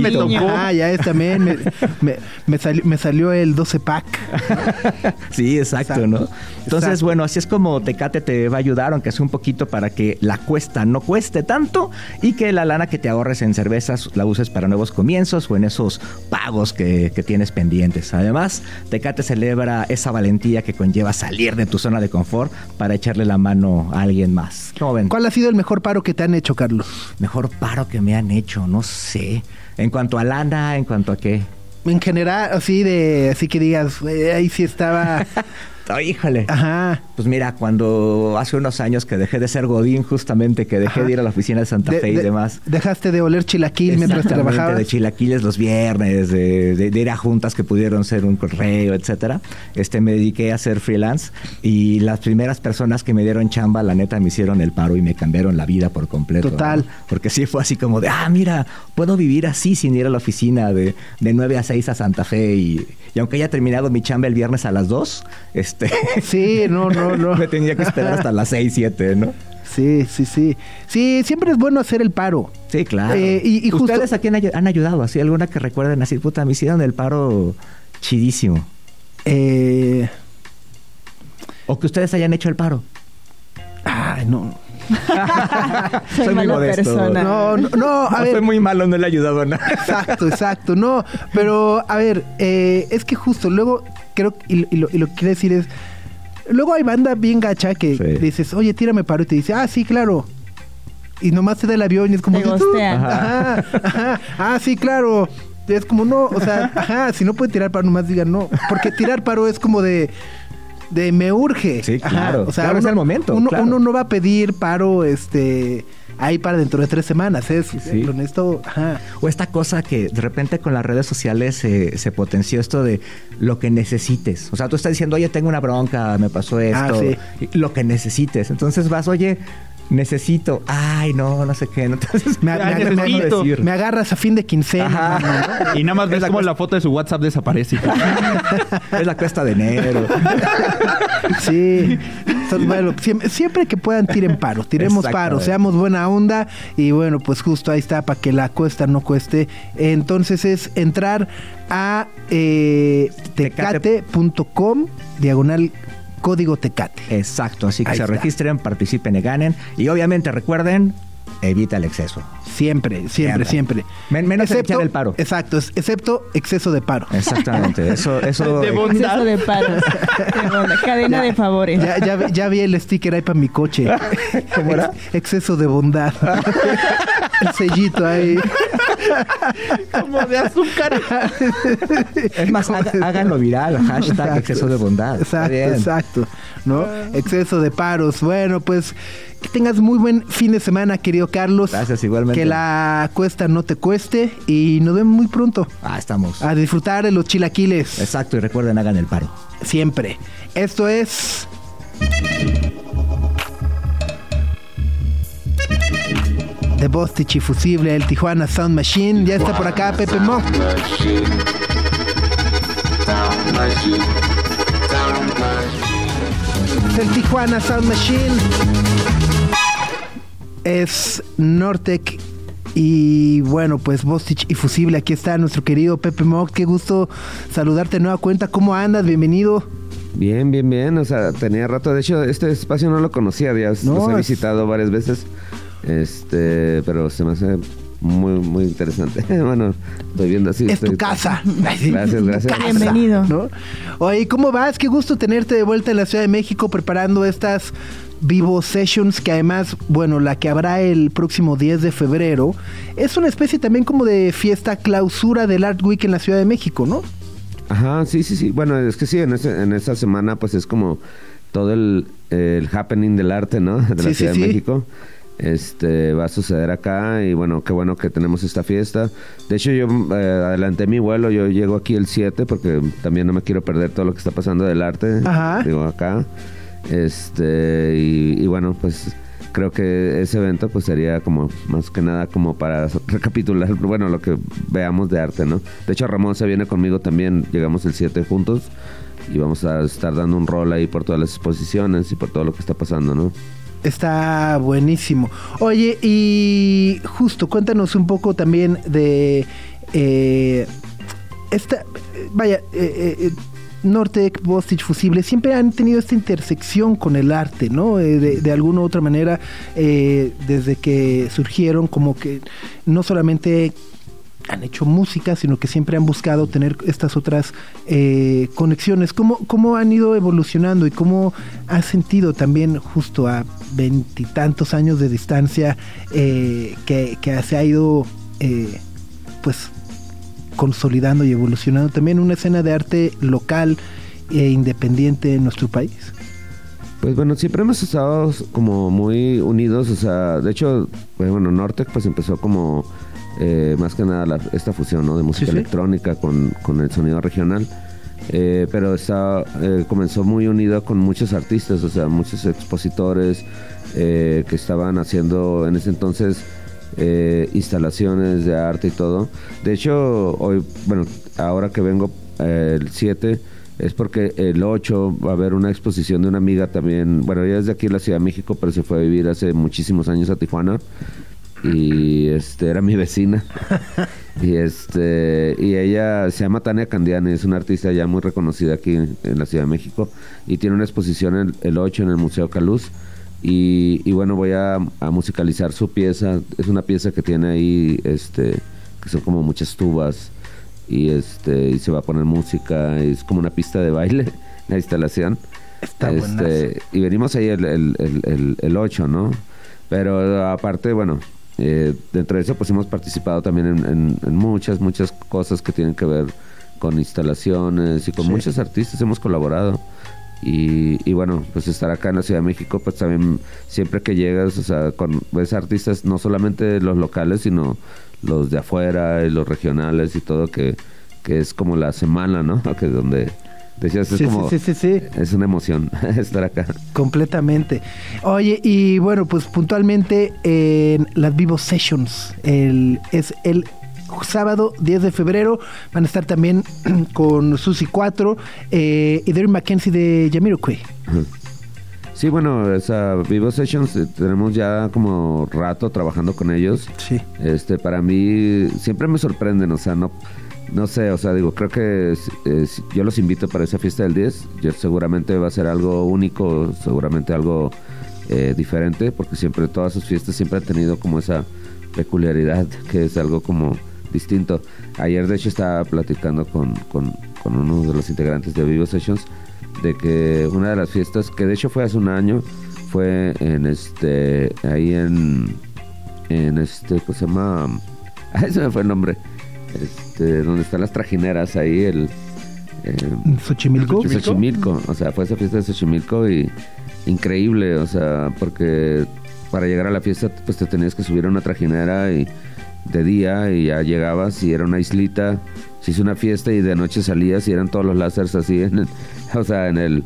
me tocó. Ah, ya es también. Me, me, me salió, me salió el 12 pack. (laughs) Sí, exacto, Exacto. ¿no? Entonces, Exacto. bueno, así es como Tecate te va a ayudar, aunque sea un poquito para que la cuesta no cueste tanto y que la lana que te ahorres en cervezas la uses para nuevos comienzos o en esos pagos que, que tienes pendientes. Además, Tecate celebra esa valentía que conlleva salir de tu zona de confort para echarle la mano a alguien más. ¿Cómo ven? ¿Cuál ha sido el mejor paro que te han hecho, Carlos? Mejor paro que me han hecho, no sé. En cuanto a lana, en cuanto a qué. En general, así de, así que digas, eh, ahí sí estaba. (laughs) Híjole. Ajá. Pues mira, cuando hace unos años que dejé de ser Godín, justamente, que dejé Ajá. de ir a la oficina de Santa De- Fe y de- demás. Dejaste de oler chilaquil mientras trabajabas. de chilaquiles los viernes, de, de- de ir a juntas que pudieron ser un correo, etcétera. Este, me dediqué a ser freelance y las primeras personas que me dieron chamba, la neta, me hicieron el paro y me cambiaron la vida por completo. Total. ¿no? Porque sí fue así como de, ah, mira, puedo vivir así sin ir a la oficina de, de 9 a 6 a Santa Fe y, y aunque haya terminado mi chamba el viernes a las 2, este... (laughs) Sí, no, no, no. (laughs) me tenía que esperar hasta las 6, 7, ¿no? Sí, sí, sí. Sí, siempre es bueno hacer el paro. Sí, claro. Eh, y- y justo- ¿Ustedes a quién ay- han ayudado? ¿Así alguna que recuerden así? Puta, me hicieron el paro chidísimo. Eh, O que ustedes hayan hecho el paro. ay, no. (laughs) Soy muy mala modesto. persona. No, no, no, a No, ver. Fue muy malo, no le he ayudado a nada. Exacto, exacto. No, pero a ver, eh, es que justo luego creo y, y lo, y lo que quiero decir es, luego hay banda bien gacha que Sí. dices, oye, tírame paro y te dice, ah, sí, claro. Y nomás te da el avión y es como, Te. Ajá, ajá. ah, sí, claro. Es como, no, o sea, ajá, si no puede tirar paro, nomás digan no. Porque tirar paro es como de... De me urge. Sí, claro. o sea, Claro, es el momento, Uno, claro. uno no va a pedir paro, este, ahí para dentro de tres semanas, es Sí. lo necesito, ajá. O esta cosa que de repente con las redes sociales se- se potenció esto de lo que necesites. O sea, tú estás diciendo, oye, tengo una bronca, me pasó esto. Ah, sí. y Lo que necesites. Entonces vas, oye, necesito. Ay, no, no sé qué. (laughs) Entonces, Me, Ay, me- me- necesito. me agarras a fin de quincena. Ajá. mano, ¿no? (laughs) Y nada más Es ves la como cosa- la foto de su WhatsApp desaparece. (laughs) es la cuesta de enero. Sí. Entonces, bueno, siempre, siempre que puedan tiren paro, tiremos paro, seamos buena onda y bueno, pues justo ahí está para que la cuesta no cueste. Entonces es entrar a eh, Tecate. tecate.com diagonal código tecate. Exacto, así que Ahí se está. registren, participen y ganen. Y obviamente recuerden, evita el exceso. Siempre, siempre, Siempre. siempre. Men- menos echar el paro. Exacto, es- excepto exceso de paro. Exactamente, eso, eso. (laughs) De bondad. Exceso de paros. (laughs) De bondad. Cadena Ya- de favores. Ya, ya, vi- ya vi el sticker ahí para mi coche. (laughs) ¿Cómo era? Ex- exceso de bondad. el sellito ahí. Como de azúcar. Es más, haga- háganlo viral, hashtag Exacto. exceso de bondad. Está Exacto, bien. exacto. ¿No? Exceso de paros. Bueno, pues que tengas muy buen fin de semana, querido Carlos. Gracias, igualmente. Que la cuesta no te cueste y nos vemos muy pronto. Ah, estamos. A disfrutar de los chilaquiles. Exacto, y recuerden, hagan el paro. Siempre. Esto es. The Bostich y Fusible, el Tijuana Sound Machine. Ya está por acá Pepe Mo. El Tijuana Sound Machine. Es Nortec y bueno, pues Bostich y Fusible. Aquí está nuestro querido Pepe Mock. Qué gusto saludarte de nueva cuenta. ¿Cómo andas? Bienvenido. Bien, bien, bien. O sea, tenía rato. De hecho, este espacio no lo conocía. Ya No, los he visitado varias veces. Este, pero se me hace muy, muy interesante. (laughs) bueno, estoy viendo así. es estoy- tu casa. Gracias, gracias. casa, (laughs) Bienvenido. (laughs) ¿no? Oye, ¿cómo vas? Qué gusto tenerte de vuelta en la Ciudad de México preparando estas Vivo Sessions, que además, bueno, la que habrá el próximo 10 de febrero, es una especie también como de fiesta clausura del Art Week en la Ciudad de México, ¿no? Ajá, sí, sí, sí. Bueno, es que sí, en, ese, en esa semana, pues es como todo el, el happening del arte, ¿no? De la Sí, sí, Ciudad sí. de México. Este va a suceder acá y bueno, qué bueno que tenemos esta fiesta. De hecho, yo eh, adelanté mi vuelo, yo llego aquí el 7 porque también no me quiero perder todo lo que está pasando del arte. Ajá. Digo, acá. Este, y, y bueno, pues creo que ese evento pues sería como más que nada como para recapitular, (laughs) bueno, lo que veamos de arte, ¿no? De hecho, Ramón se viene conmigo también, llegamos el 7 juntos y vamos a estar dando un rol ahí por todas las exposiciones y por todo lo que está pasando, ¿no? Está buenísimo. Oye, y justo, cuéntanos un poco también de eh, esta, vaya, eh, eh, Nortec, Bostich, Fusible, siempre han tenido esta intersección con el arte, ¿no? Eh, de, alguna u otra manera, eh, desde que surgieron, como que no solamente han hecho música, sino que siempre han buscado tener estas otras eh, conexiones. ¿Cómo, ¿Cómo han ido evolucionando y cómo has sentido también justo a veintitantos años de distancia eh, que, se ha ido eh, pues consolidando y evolucionando también una escena de arte local e independiente en nuestro país? Pues bueno, siempre hemos estado como muy unidos, o sea, de hecho, pues bueno, Nortec pues empezó como eh, más que nada la- esta fusión, ¿no? De música Sí, sí. electrónica con, con el sonido regional. Eh, pero está, eh, comenzó muy unido con muchos artistas, o sea, muchos expositores que estaban haciendo en ese entonces instalaciones de arte y todo. De hecho, hoy, bueno, ahora que vengo el 7, es porque el 8 va a haber una exposición de una amiga también, bueno, ella es de aquí en la Ciudad de México, pero se fue a vivir hace muchísimos años a Tijuana y este era mi vecina. (laughs) Y este y ella se llama Tania Candiani es una artista ya muy reconocida aquí en, la Ciudad de México. Y tiene una exposición el, el 8 en el Museo Caluz. Y, y bueno voy a, a musicalizar su pieza. Es una pieza que tiene ahí este que son como muchas tubas. Y este y se va a poner música. Es como una pista de baile (laughs) la instalación. Está este, buenazo. y venimos ahí el, el, el, el, el 8, ¿no? Pero aparte, bueno, eh, dentro de eso pues hemos participado también en, en- en muchas, muchas cosas que tienen que ver con instalaciones y con Sí. muchos artistas hemos colaborado. y, y bueno, pues estar acá en la Ciudad de México, pues también siempre que llegas, o sea, con ves artistas, no solamente los locales, sino los de afuera y los regionales y todo, que, que es como la semana, ¿no? (laughs) Que donde decías, es Sí, como, sí, sí, sí, sí. es una emoción (laughs) estar acá. Completamente. Oye, y bueno, pues puntualmente en las Vivo Sessions, el, es el sábado 10 de febrero, van a estar también (clears throat) con Susi 4 eh, y Derek Mackenzie de Jamiroquai. Sí, bueno, esa Vivo Sessions eh, tenemos ya como rato trabajando con ellos. Sí. Este, para mí siempre me sorprenden, o sea, no, no sé, o sea, digo, creo que yo los invito para esa fiesta del 10. Yo seguramente va a ser algo único, seguramente algo eh, diferente, porque siempre todas sus fiestas siempre han tenido como esa peculiaridad, (laughs) que es algo como distinto. Ayer, de hecho, estaba platicando con, con, con uno de los integrantes de Vivo Sessions de que una de las fiestas, que de hecho fue hace un año, fue en este, ahí en, en este, ¿cómo se llama? (laughs) Ahí se me fue el nombre. Este, donde están las trajineras ahí, el... eh, Xochimilco. Xochimilco, o sea, fue esa fiesta de Xochimilco y increíble, o sea, porque para llegar a la fiesta pues te tenías que subir a una trajinera y de día y ya llegabas y era una islita, se hizo una fiesta y de noche salías y eran todos los láseres así en el, (laughs) o sea, en el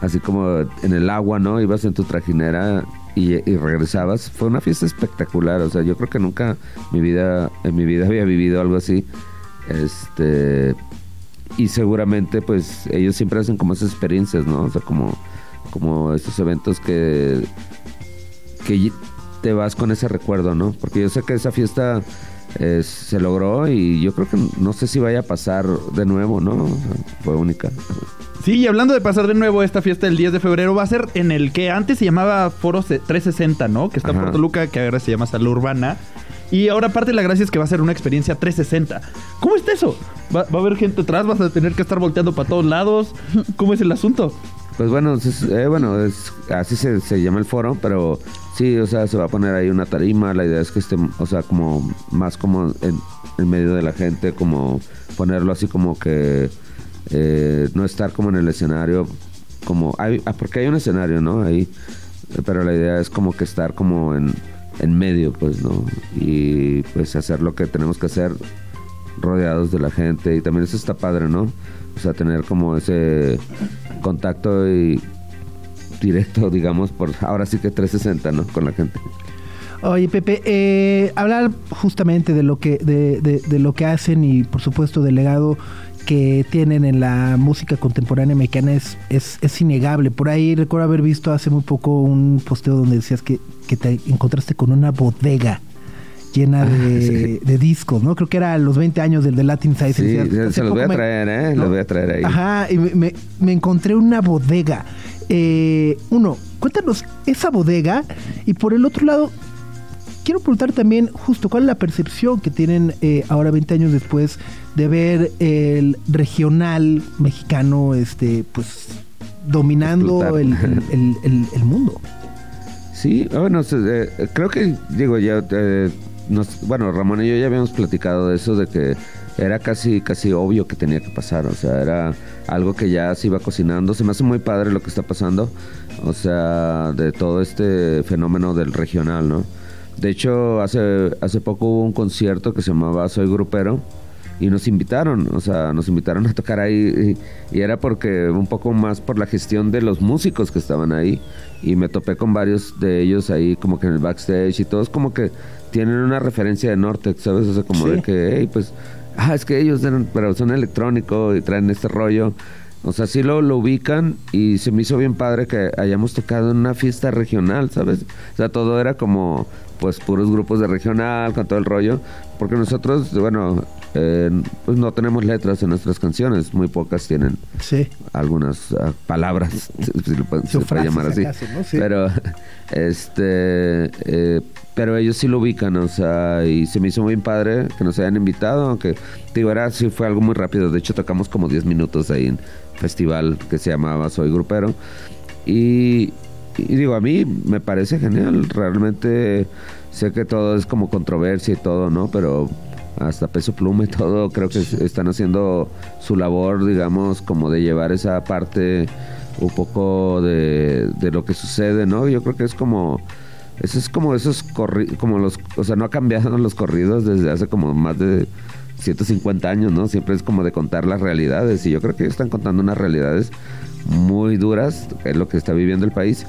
así como en el agua, ¿no? Ibas en tu trajinera y, regresabas. Fue una fiesta espectacular, o sea, yo creo que nunca mi vida en mi vida (laughs) había vivido algo así. Este y seguramente pues ellos siempre hacen como esas experiencias, ¿no? O sea, como como estos eventos que que te vas con ese recuerdo, ¿no? Porque yo sé que esa fiesta eh, se logró y yo creo que no sé si vaya a pasar de nuevo, ¿no? O sea, fue única. Sí, y hablando de pasar de nuevo esta fiesta del 10 de febrero, va a ser en el que antes se llamaba Foro C- 360, ¿no? Que está Ajá. por Toluca, que ahora se llama Salud Urbana. Y ahora parte de la gracia es que va a ser una experiencia 360. ¿Cómo está eso? ¿Va, va a haber gente atrás? ¿Vas a tener que estar volteando para todos lados? ¿Cómo es el asunto? Pues bueno, es, eh, bueno, es, así se, se llama el foro, pero sí, o sea, se va a poner ahí una tarima, la idea es que esté, o sea, como más como en, en medio de la gente, como ponerlo así como que eh, no estar como en el escenario, como, hay, ah, porque hay un escenario, ¿no? Ahí, pero la idea es como que estar como en, en medio, pues, ¿no? Y pues hacer lo que tenemos que hacer rodeados de la gente y también eso está padre, ¿no? O sea, tener como ese contacto y directo, digamos, por ahora sí que 360, ¿no? Con la gente. Oye, Pepe, eh, hablar justamente de lo que de, de- de lo que hacen y por supuesto del legado que tienen en la música contemporánea mexicana es, es, es innegable. Por ahí recuerdo haber visto hace muy poco un posteo donde decías que, que te encontraste con una bodega llena de, sí. de discos, ¿no? Creo que era los 20 años del de Latin Size. Sí, Decías, se, los voy a me- traer, ¿eh? ¿no? Los voy a traer ahí. Ajá, y me, me- me encontré una bodega. Eh, uno, cuéntanos esa bodega y por el otro lado, quiero preguntar también justo cuál es la percepción que tienen eh, ahora 20 años después de ver el regional mexicano este pues dominando (laughs) el, el- el- mundo. Sí, bueno, se- eh, creo que, digo, ya, eh, nos- bueno, Ramón y yo ya habíamos platicado de eso, de que era casi, casi obvio que tenía que pasar, o sea, era algo que ya se iba cocinando, se me hace muy padre lo que está pasando, o sea, de todo este fenómeno del regional, ¿no? De hecho, hace, hace poco hubo un concierto que se llamaba Soy Grupero, y nos invitaron, o sea, nos invitaron a tocar ahí y, y era porque un poco más por la gestión de los músicos que estaban ahí y me topé con varios de ellos ahí como que en el backstage y todos como que tienen una referencia de Nortex, ¿sabes? O sea, como Sí. de que, hey, pues, ah, es que ellos eran, pero son electrónico y traen este rollo. O sea, sí lo, lo ubican y se me hizo bien padre que hayamos tocado en una fiesta regional, ¿sabes? O sea, todo era como, pues, puros grupos de regional, con todo el rollo. Porque nosotros, bueno, eh, pues no tenemos letras en nuestras canciones, muy pocas tienen Sí. algunas ah, palabras, (laughs) si lo pueden- se puede llamar así. acaso, ¿no? Sí. Pero, este, eh, pero ellos sí lo ubican, o sea, y se me hizo muy padre que nos hayan invitado, aunque, digo, era, sí fue algo muy rápido. De hecho, tocamos como 10 minutos ahí en festival que se llamaba Soy Grupero. Y, y digo, a mí me parece genial, realmente sé que todo es como controversia y todo, ¿no? Pero hasta peso pluma y todo, creo que están haciendo su labor, digamos, como de llevar esa parte un poco de, de lo que sucede, ¿no? Yo creo que es como eso es como esos como los, o sea, no ha cambiado los corridos desde hace como más de 150 años, ¿no? Siempre es como de contar las realidades y yo creo que ellos están contando unas realidades muy duras, que es lo que está viviendo el país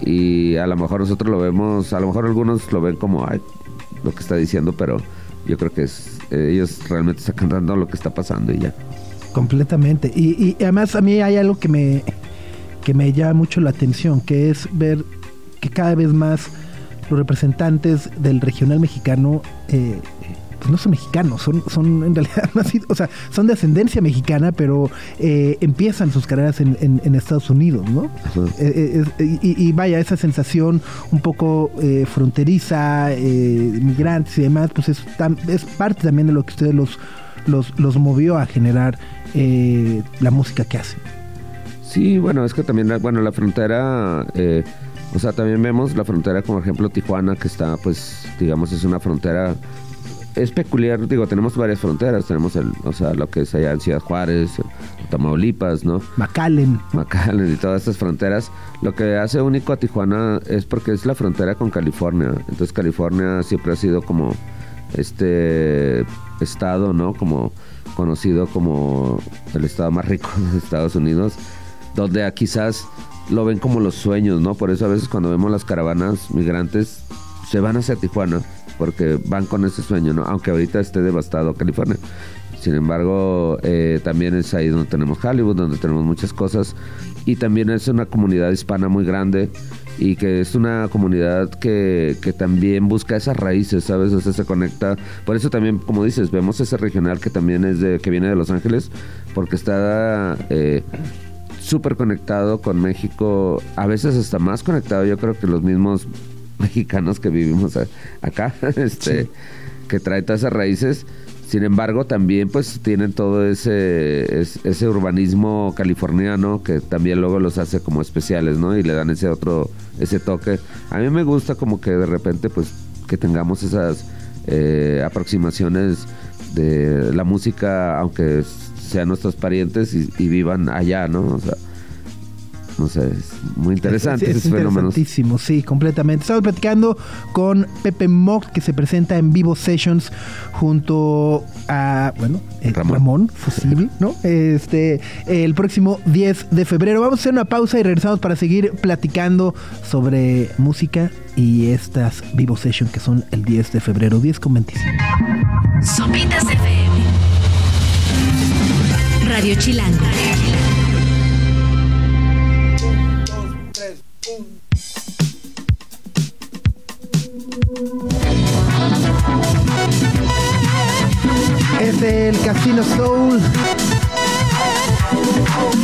y a lo mejor nosotros lo vemos, a lo mejor algunos lo ven como ay, lo que está diciendo, pero yo creo que es, eh, ellos realmente están cantando lo que está pasando y ya. Completamente. Y, y además a mí hay algo que me, que me llama mucho la atención, que es ver que cada vez más los representantes del regional mexicano eh, pues no son mexicanos, son, son en realidad (laughs) nacidos, o sea, son de ascendencia mexicana, pero eh, empiezan sus carreras en, en- en Estados Unidos, ¿no? Eh, eh, y, y vaya, esa sensación un poco eh, fronteriza, migrantes y demás, pues es, es parte también de lo que ustedes los, los, los movió a generar eh, la música que hacen. Sí, bueno, es que también, la- bueno, la frontera, eh, o sea, también vemos la frontera como por ejemplo Tijuana, que está, pues, digamos, es una frontera, es peculiar, digo, tenemos varias fronteras, tenemos el, o sea, lo que es allá en Ciudad Juárez, Tamaulipas, ¿no? McAllen. McAllen y todas estas fronteras. Lo que hace único a Tijuana es porque es la frontera con California. Entonces California siempre ha sido como este estado, ¿no? Como conocido como el estado más rico (laughs) de Estados Unidos, donde quizás lo ven como los sueños, ¿no? Por eso a veces cuando vemos las caravanas migrantes se van hacia Tijuana porque van con ese sueño, ¿no? Aunque ahorita esté devastado California. Sin embargo, eh, también es ahí donde tenemos Hollywood, donde tenemos muchas cosas. Y también es una comunidad hispana muy grande y que es una comunidad que, que también busca esas raíces, ¿sabes? O sea, se conecta. Por eso también, como dices, vemos ese regional que también es de, que viene de Los Ángeles, porque está eh, súper conectado con México, a veces hasta más conectado, yo creo que los mismos mexicanos que vivimos acá, (laughs) este, que trae todas esas raíces. Sin embargo, también pues tienen todo ese, es- ese urbanismo californiano que también luego los hace como especiales, ¿no? Y le dan ese otro, ese toque. A mí me gusta como que de repente pues que tengamos esas eh, aproximaciones de la música, aunque sean nuestros parientes y, y vivan allá, ¿no? O sea, no sé, es muy interesante Es, es interesantísimo, sí, completamente. Estamos platicando con Pepe Mock, que se presenta en Vivo Sessions junto a, bueno, eh, Ramón. Ramón. Fusible, ¿no? Este, el próximo 10 de febrero. Vamos a hacer una pausa y regresamos para seguir platicando sobre música y estas Vivo Sessions que son el 10 de febrero, 10 con 25. Sopitas FM. Radio Chilango. El Casino Soul.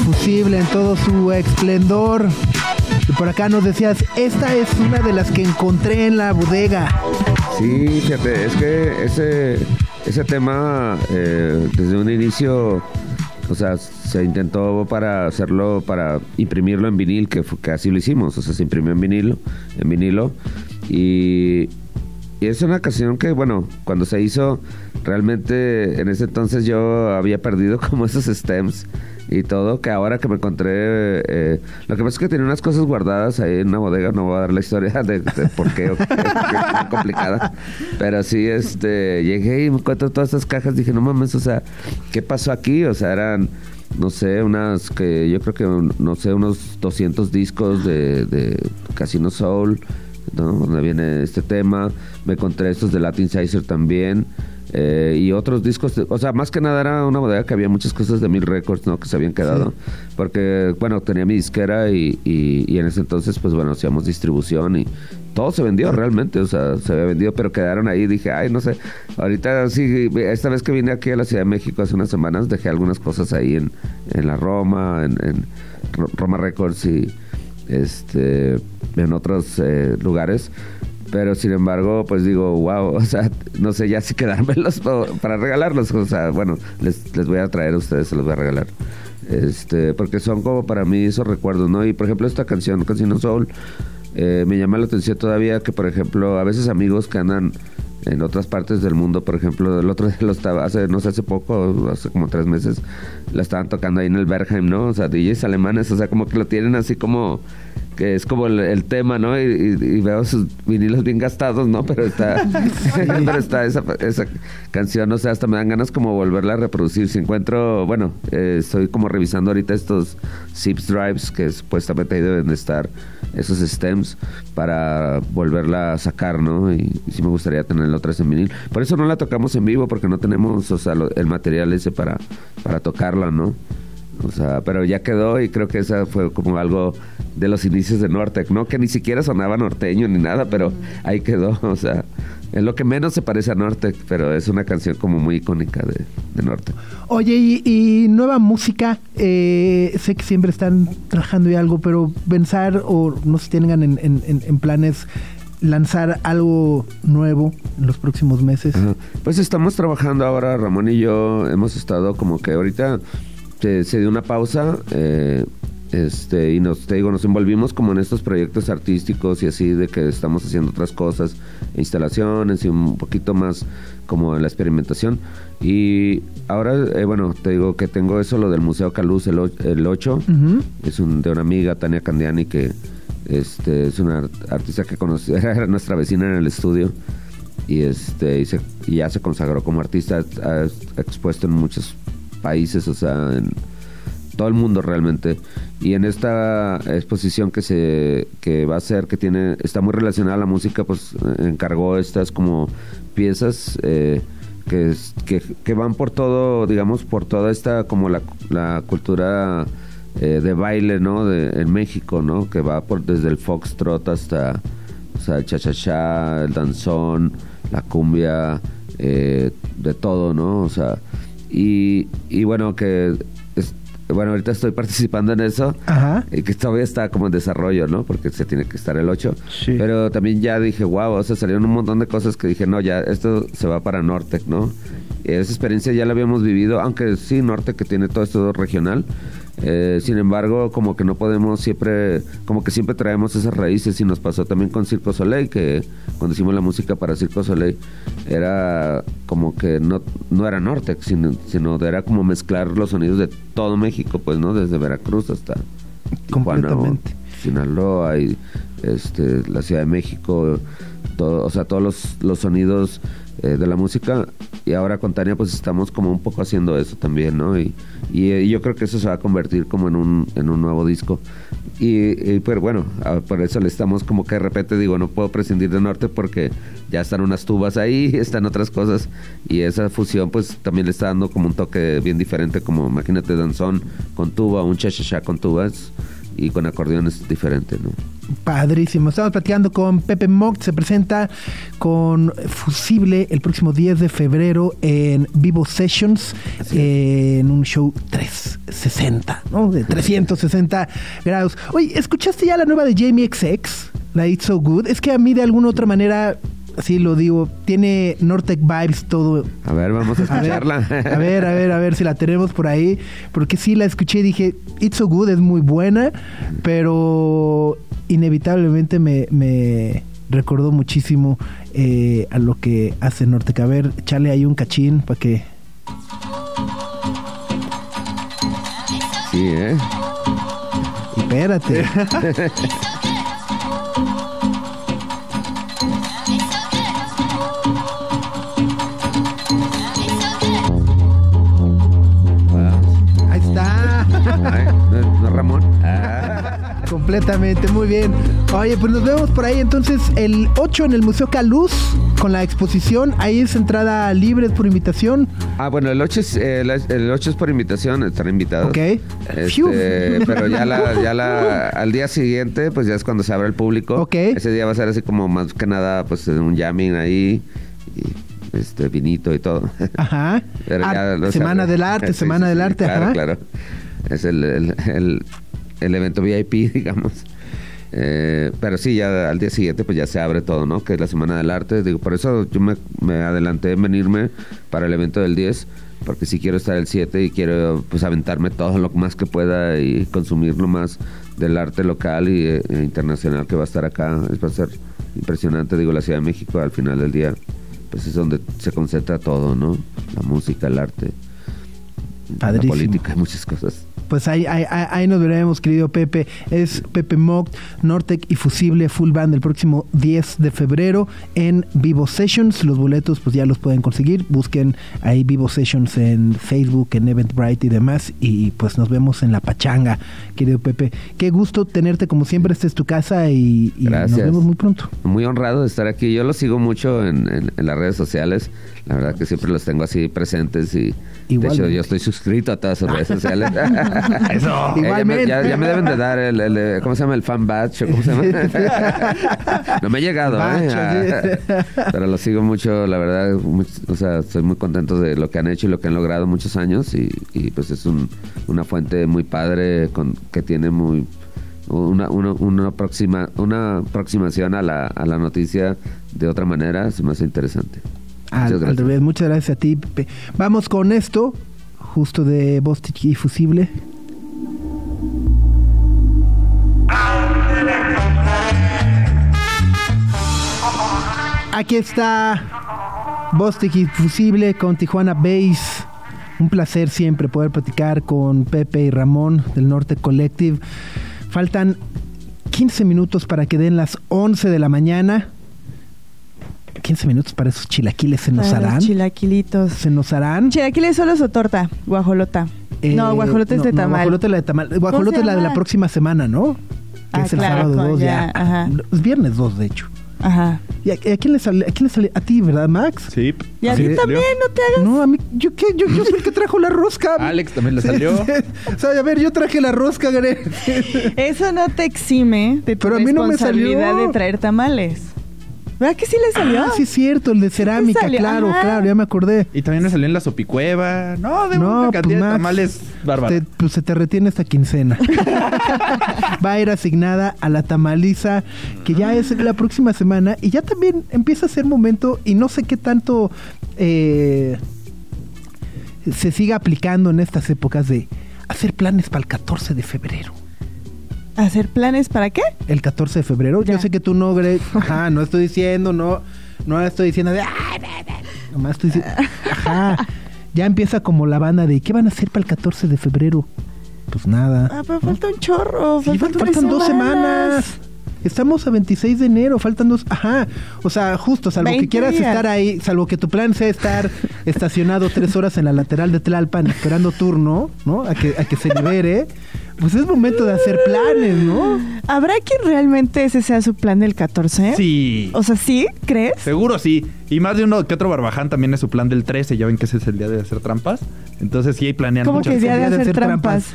Fusible en todo su esplendor. Y por acá nos decías, esta es una de las que encontré en la bodega. Sí, fíjate, es que ese, ese tema eh, desde un inicio, o sea, se intentó para hacerlo, para imprimirlo en vinil, que, que así lo hicimos, o sea, se imprimió en vinilo, en vinilo, y, y es una canción que, bueno, cuando se hizo, realmente en ese entonces yo había perdido (laughs) como esos stems y todo, que ahora que me encontré, eh, lo que pasa es que tenía unas cosas guardadas ahí en una bodega, no voy a dar la historia de, por qué, o qué, complicada, pero sí, este, llegué y me encuentro todas estas cajas, dije, no mames, o sea, ¿qué pasó aquí? O sea, eran, no sé, unas que yo creo que, no sé, unos 200 discos de Casino Soul, ¿no? donde viene este tema, me encontré estos de Latin Sizer también, eh, y otros discos, de- o sea, más que nada era una bodega que había muchas cosas de Mil Records, ¿no? Que se habían quedado, porque, bueno, tenía mi disquera y, y, y en ese entonces, pues bueno, hacíamos distribución y todo se vendió realmente, o sea, se había vendido, pero quedaron ahí, dije, ay, no sé, ahorita sí, esta vez que vine aquí a la Ciudad de México hace unas semanas, dejé algunas cosas ahí en, en la Roma, en, en Ro- Roma Records y este en otros eh, lugares. Pero sin embargo pues digo wow (laughs) o sea no sé ya si quedármelos (laughs) para regalarlos. O sea bueno les, les voy a traer a ustedes se los voy a regalar. Este porque son como para mí esos recuerdos no y por ejemplo esta canción Casino Soul eh, me llama la atención todavía que por ejemplo a veces amigos que andan en otras partes del mundo, por ejemplo, el otro (laughs) día lo estaba, hace, no sé, hace poco, hace como tres meses, la estaban tocando ahí en el Bergheim, ¿no? O sea, DJs alemanes, o sea, como que lo tienen así como que es como el, el tema, ¿no? Y, y- y veo sus vinilos bien gastados, ¿no? Pero está, (laughs) (laughs) pero está esa, esa canción, o sea, hasta me dan ganas como volverla a reproducir. Si encuentro, bueno, eh, estoy como revisando ahorita estos zips drives que supuestamente ahí deben de estar esos stems para volverla a sacar, ¿no? Y, y sí me gustaría tenerla otra vez en vinil. Por eso no la tocamos en vivo, porque no tenemos, o sea, lo- el material ese para, para tocarla, ¿no? O sea, pero ya quedó y creo que esa fue como algo de los inicios de Nortec, ¿no? Que ni siquiera sonaba norteño ni nada, pero ahí quedó, (laughs) o sea, es lo que menos se parece a Nortec, pero es una canción como muy icónica de, de Nortec. Oye, y, y nueva música, eh, sé que siempre están trabajando y algo, pero pensar o no si tengan en, en- en- en planes lanzar algo nuevo en los próximos meses. Ajá. Pues estamos trabajando ahora, Ramón y yo hemos estado como que ahorita se, se dio una pausa eh, este y nos te digo nos envolvimos como en estos proyectos artísticos y así de que estamos haciendo otras cosas, instalaciones y un poquito más como en la experimentación y ahora eh, bueno te digo que tengo eso lo del Museo Caluz el, el 8 Ujú. es un, de una amiga, Tania Candiani, que este, es una art- artista que conocí, (laughs) era nuestra vecina en el estudio y, este, y, se- y ya se consagró como artista, ha, ha expuesto en muchos países, o sea, en todo el mundo realmente. Y en esta exposición que se que va a ser, que tiene está muy relacionada a la música, pues encargó estas como piezas eh, que, que, que van por todo, digamos, por toda esta como la, la cultura eh, de baile, ¿no? De, en México, ¿no? Que va por desde el foxtrot hasta el cha-cha-cha, el danzón, la cumbia, eh, de todo, ¿no? O sea, y, y bueno, que es- bueno, ahorita estoy participando en eso Ajá. y que todavía está como en desarrollo, ¿no? Porque se tiene que estar el 8. Sí. Pero también ya dije, wow, o sea, salieron un montón de cosas que dije, no, ya, esto se va para Nortec, ¿no? Esa experiencia ya la habíamos vivido, aunque sí, Nortec que tiene todo esto regional. Eh, sin embargo, como que no podemos siempre, como que siempre traemos esas raíces y nos pasó también con Circo Soleil, que cuando hicimos la música para Circo Soleil era como que no, no era Nortec, sino, sino era como mezclar los sonidos de todo México, pues, ¿no? Desde Veracruz hasta Tijuana Completamente. Sinaloa y este, la Ciudad de México, todo, o sea, todos los, los sonidos eh, de la música. Y ahora con Tania pues estamos como un poco haciendo eso también, ¿no? Y, y, eh, yo creo que eso se va a convertir como en un, en un nuevo disco. Y, y, pero bueno, por eso le estamos como que de repente digo, no puedo prescindir de Norte porque ya están unas tubas ahí, (laughs) están otras cosas. Y esa fusión pues también le está dando como un toque bien diferente, como imagínate danzón con tuba, un cha-cha-cha con tubas y con acordeones diferente, ¿no? Padrísimo. Estamos platicando con Pepe Mock. Se presenta con Fusible el próximo 10 de febrero en Vivo Sessions, eh, en un show 360, ¿no? De 360 grados. Oye, ¿escuchaste ya la nueva de Jamie XX? La It's So Good. Es que a mí de alguna otra manera, así lo digo, tiene Nortec vibes todo. A ver, vamos a A ver, escucharla. a ver, a ver, a ver si la tenemos por ahí. Porque sí la escuché y dije, It's So Good es muy buena, pero inevitablemente me, me recordó muchísimo eh, a lo que hace Nortec. A ver, echarle ahí un cachín para que... Sí, ¿eh? Espérate. (laughs) ¿no, no, Ramón? Ah. Completamente, muy bien. Oye, pues nos vemos por ahí entonces el 8 en el Museo Caluz con la exposición. Ahí es entrada libre es por invitación. Ah, bueno, el 8 es, eh, la- el 8 es por invitación, están invitados. Ok. Este, pero ya, la, (laughs) ya la, al día siguiente, pues ya es cuando se abre el público. Ok. Ese día va a ser así como más que nada, pues un jamming ahí, y este vinito y todo. Ajá. (laughs) Pero ya Semana del Arte, (laughs) Sí, Semana sí, del Arte, claro, ajá. Claro, Es el, el, el- el evento VIP, (laughs) digamos. Eh, pero sí, ya al día siguiente pues ya se abre todo, ¿no? Que es la Semana del Arte. Digo, por eso yo me, me adelanté en venirme para el evento del 10, porque sí quiero estar el 7 y quiero pues aventarme todo lo más que pueda y consumir lo más del arte local y eh, internacional que va a estar acá. Es, va a ser impresionante, digo, la Ciudad de México al final del día pues es donde se concentra todo, ¿no? La música, el arte, Padrísimo. la política, (laughs) muchas cosas. Pues ahí, ahí, ahí- nos veremos, querido Pepe. Es Pepe Mock, Nortec y Fusible Full Band el próximo 10 de febrero en Vivo Sessions. Los boletos pues ya los pueden conseguir. Busquen ahí Vivo Sessions en Facebook, en Eventbrite y demás. Y pues nos vemos en la pachanga, querido Pepe. Qué gusto tenerte como siempre. Esta es tu casa y, y nos vemos muy pronto. Muy honrado de estar aquí. Yo los sigo mucho en, en- en las redes sociales. La verdad que siempre los tengo así presentes y de Igualmente. hecho yo estoy suscrito a todas sus redes (laughs) sociales. (laughs) (laughs) Eso. (laughs) Ya, me, Igualmente. ya- ya me deben de dar el, el, eh, ¿cómo se llama? El fan. ¿o ¿Cómo se llama? (laughs) no me ha llegado, ¿eh? Ah, Pero los sigo mucho, la verdad. o sea, estoy muy contento de lo que han hecho y lo que han logrado muchos años y, y, pues es un- una fuente muy padre con, que tiene muy una, una, una, aproxima, una aproximación a la, a la noticia de otra manera. Se me hace interesante. Al, Muchas al gracias. revés, muchas gracias a ti, Pepe. Vamos con esto, justo de Bostic y Fusible. Aquí está Bostic y Fusible con Tijuana Base. Un placer siempre poder platicar con Pepe y Ramón del Norte Collective. Faltan 15 minutos para que den las 11 de la mañana. 15 minutos para esos chilaquiles se nos Para los harán. chilaquilitos. Se nos harán. ¿Chilaquiles solos o torta? Guajolota. Eh, no, guajolota es no, de no, tamal. guajolota es la de tamal. Guajolota es la de la próxima semana, ¿no? Que Ah, es el claro, sábado con 2 ya. ya. Es viernes 2, de hecho. Ajá. ¿Y a, a quién le sale? ¿A quién le sale? A ti, ¿verdad, Max? Sí. Y a ¿Sí? ti también, no te hagas. No, a mí, ¿yo qué? Yo, yo soy el que trajo la rosca. (laughs) Alex también le Sí, salió. sí. O sea, a ver, yo traje la rosca, Gare. Eso no te exime de tu Pero a mí no me responsabilidad salió. de traer tamales. ¿Verdad que sí le salió? Ah, sí es cierto, el de cerámica, claro, ajá. claro, ya me acordé. Y también le salió en la sopicueva. No, de una cantidad pues, de tamales bárbara. te- pues se te retiene esta quincena. (laughs) Va a ir asignada a la tamaliza, que ya es la próxima semana. Y ya también empieza a ser momento, y no sé qué tanto eh, se siga aplicando en estas épocas de hacer planes para el 14 de febrero. ¿Hacer planes para qué? El 14 de febrero. Yo sé que tú no, Greg. (laughs) Ajá, no estoy diciendo, no, no estoy diciendo de. Nomás estoy diciendo. Ajá. (laughs) Ya empieza como la banda de ¿qué van a hacer para el 14 de febrero? Pues nada. Ah, pero falta un chorro. Sí, faltan, dos semanas. Estamos a 26 de enero, faltan dos. Ajá. O sea, justo, salvo que 20 quieras días. estar ahí, salvo que tu plan sea estar (laughs) estacionado tres horas en la lateral de Tlalpan esperando turno, ¿no? A que, a que se libere. Pues es momento de hacer planes, ¿no? ¿Habrá quien realmente ese sea su plan del 14? Sí. O sea, ¿sí? ¿Crees? Seguro sí. Y más de uno que otro barbaján también es su plan del 13. Ya ven que ese es el día de hacer trampas. Entonces sí hay planean ¿Cómo muchas que día de día de hacer hacer trampas?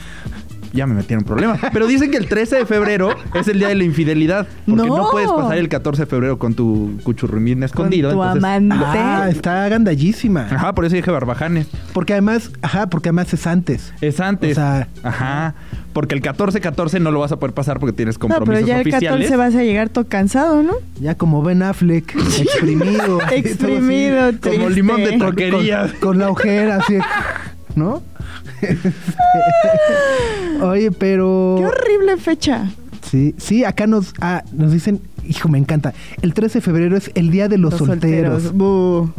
Ya me metieron en problema. Pero dicen que el 13 de febrero es el día de la infidelidad. Porque no, No. puedes pasar el 14 de febrero con tu cuchurrumín escondido. Con tu entonces- amante. Ah, está gandallísima. Ajá, por eso dije barbajanes. Porque además, ajá, porque además es antes. Es antes. O sea- Ajá. Porque el 14-14 no lo vas a poder pasar porque tienes No, compromisos pero ya el oficiales. 14 vas a llegar todo cansado, ¿no? Ya como Ben Affleck, (laughs) exprimido. Exprimido, así, Como limón de con, troquería. con la ojera, así, ¿no? (laughs) Oye, pero... Qué horrible fecha. Sí, sí, acá nos, ah, nos dicen, hijo, me encanta. El 13 de febrero es el día de los, solteros. Bu.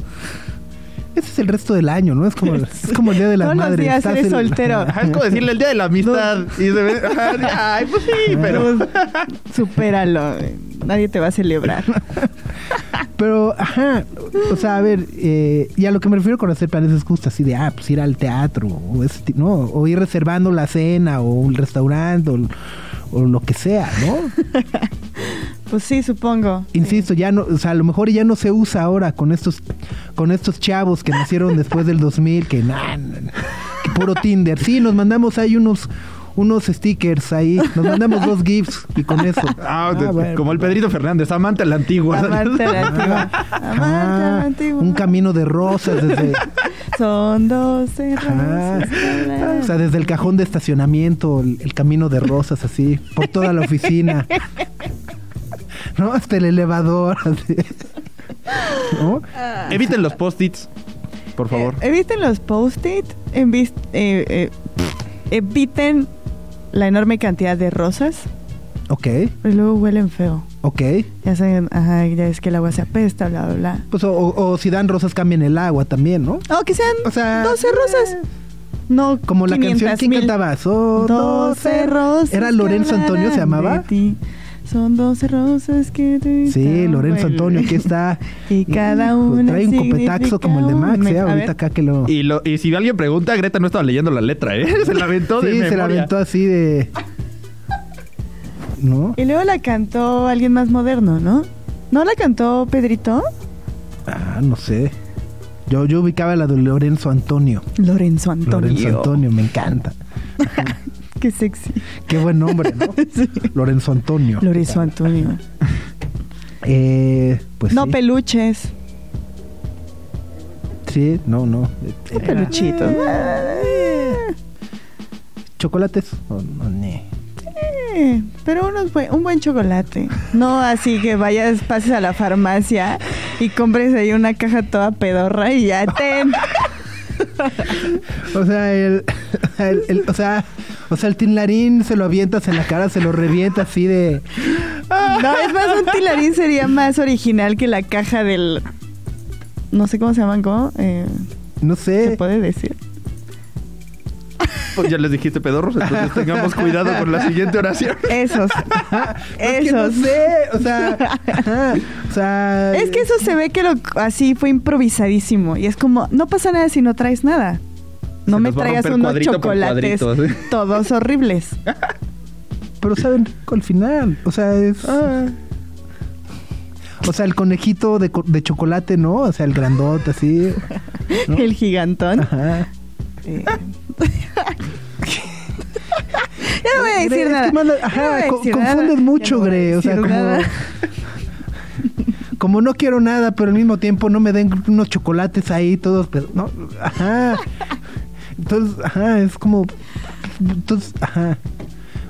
Ese es el resto del año, ¿no? Es como, es como el día de los madres. días Estás eres el- soltero. Ajá, es como decirle el día de la amistad. Y se ve. Ay, pues sí, pero. Supéralo. Nadie te va a celebrar. (laughs) Pero, ajá, o sea, a ver, eh, y a lo que me refiero con hacer planes es justo así de, ah, pues ir al teatro, o, ese ¿no? o ir reservando la cena, o un restaurante, o, o lo que sea, ¿no? (laughs) Pues sí, supongo. Insisto, ya no, o sea, a lo mejor ya no se usa ahora con estos, con estos chavos que nacieron (laughs) después del 2000, que, nah, que puro Tinder. Sí, nos mandamos ahí unos, unos stickers ahí, nos mandamos dos gifs y con eso. Ah, Ah, bueno. como el Pedrito Fernández, amante a la antigua. Amante a la (laughs) antigua. Amante a la Ah, antigua. un camino de rosas desde, (laughs) Son 12 Ah, rosas. o sea, desde el cajón de estacionamiento, el, el camino de rosas, así, por toda la oficina. ¿No? Hasta el elevador, (laughs) así. ¿No? Eviten los post-its, por favor. Eh, eviten los post-it. eh, eh, eviten la enorme cantidad de rosas. Ok. Pero luego huelen feo. Ok. Ya saben, ajá, ya es que el agua se apesta, bla, bla, bla. Pues o, o- o si dan rosas cambian el agua también, ¿no? O que sean O sea, 12 rosas. No, Como la canción, 500 ¿quién mil. cantaba? Son 12 rosas. ¿Era que Lorenzo Antonio se llamaba? Son 12 rosas que te Sí, Lorenzo Antonio, aquí está. (laughs) Y cada una Trae un copetaxo como el de Max, ¿eh? Ahorita acá que lo... Y, lo, y si alguien pregunta, Greta no estaba leyendo la letra, ¿eh? (laughs) Se la aventó de Sí, se la memoria. aventó así de... ¿No? Y luego la cantó alguien más moderno, ¿no? ¿No la cantó Pedrito? Ah, no sé. Yo, yo ubicaba la de Lorenzo Antonio. Lorenzo Antonio. Lorenzo Antonio, me encanta. Qué sexy. Qué buen nombre, ¿no? (laughs) Lorenzo Antonio. Lorenzo Antonio. (laughs) Eh, pues no sí. peluches. Sí, no, no. No peluchitos. Eh, ¿Chocolates? Oh, no. Eh, pero unos buen- un buen chocolate. No así que vayas, pases a la farmacia y compres ahí una caja toda pedorra y ya ten. (laughs) (laughs) O sea, el, el- el- o sea, o sea, el tinlarín se lo avientas en la cara, se lo revienta así de No, es más, un tilarín sería más original que la caja del. No sé cómo se llaman, ¿cómo? Eh, no ¿Se sé. puede decir? Pues ya les dijiste pedorros, entonces (laughs) tengamos cuidado con la siguiente oración. Esos. (laughs) Es que no Esos. sé, o sea, ajá, o sea, Es que eso se ve que lo así fue improvisadísimo. Y es como, no pasa nada si no traes nada. No Se me traigas unos chocolates cuadrito, ¿sí? (laughs) todos horribles. pero saben al final, o sea, es Ah. o sea, el conejito de, de chocolate, ¿no? O sea, el grandote así. ¿no? El gigantón. Ajá. Eh. Ya no voy a decir nada. ajá, voy a co- decir confundes nada. mucho, Gre, o sea, (laughs) como no quiero nada, pero al mismo tiempo no me den unos chocolates ahí todos, pero no, ajá. Entonces, ajá, es como entonces, ajá.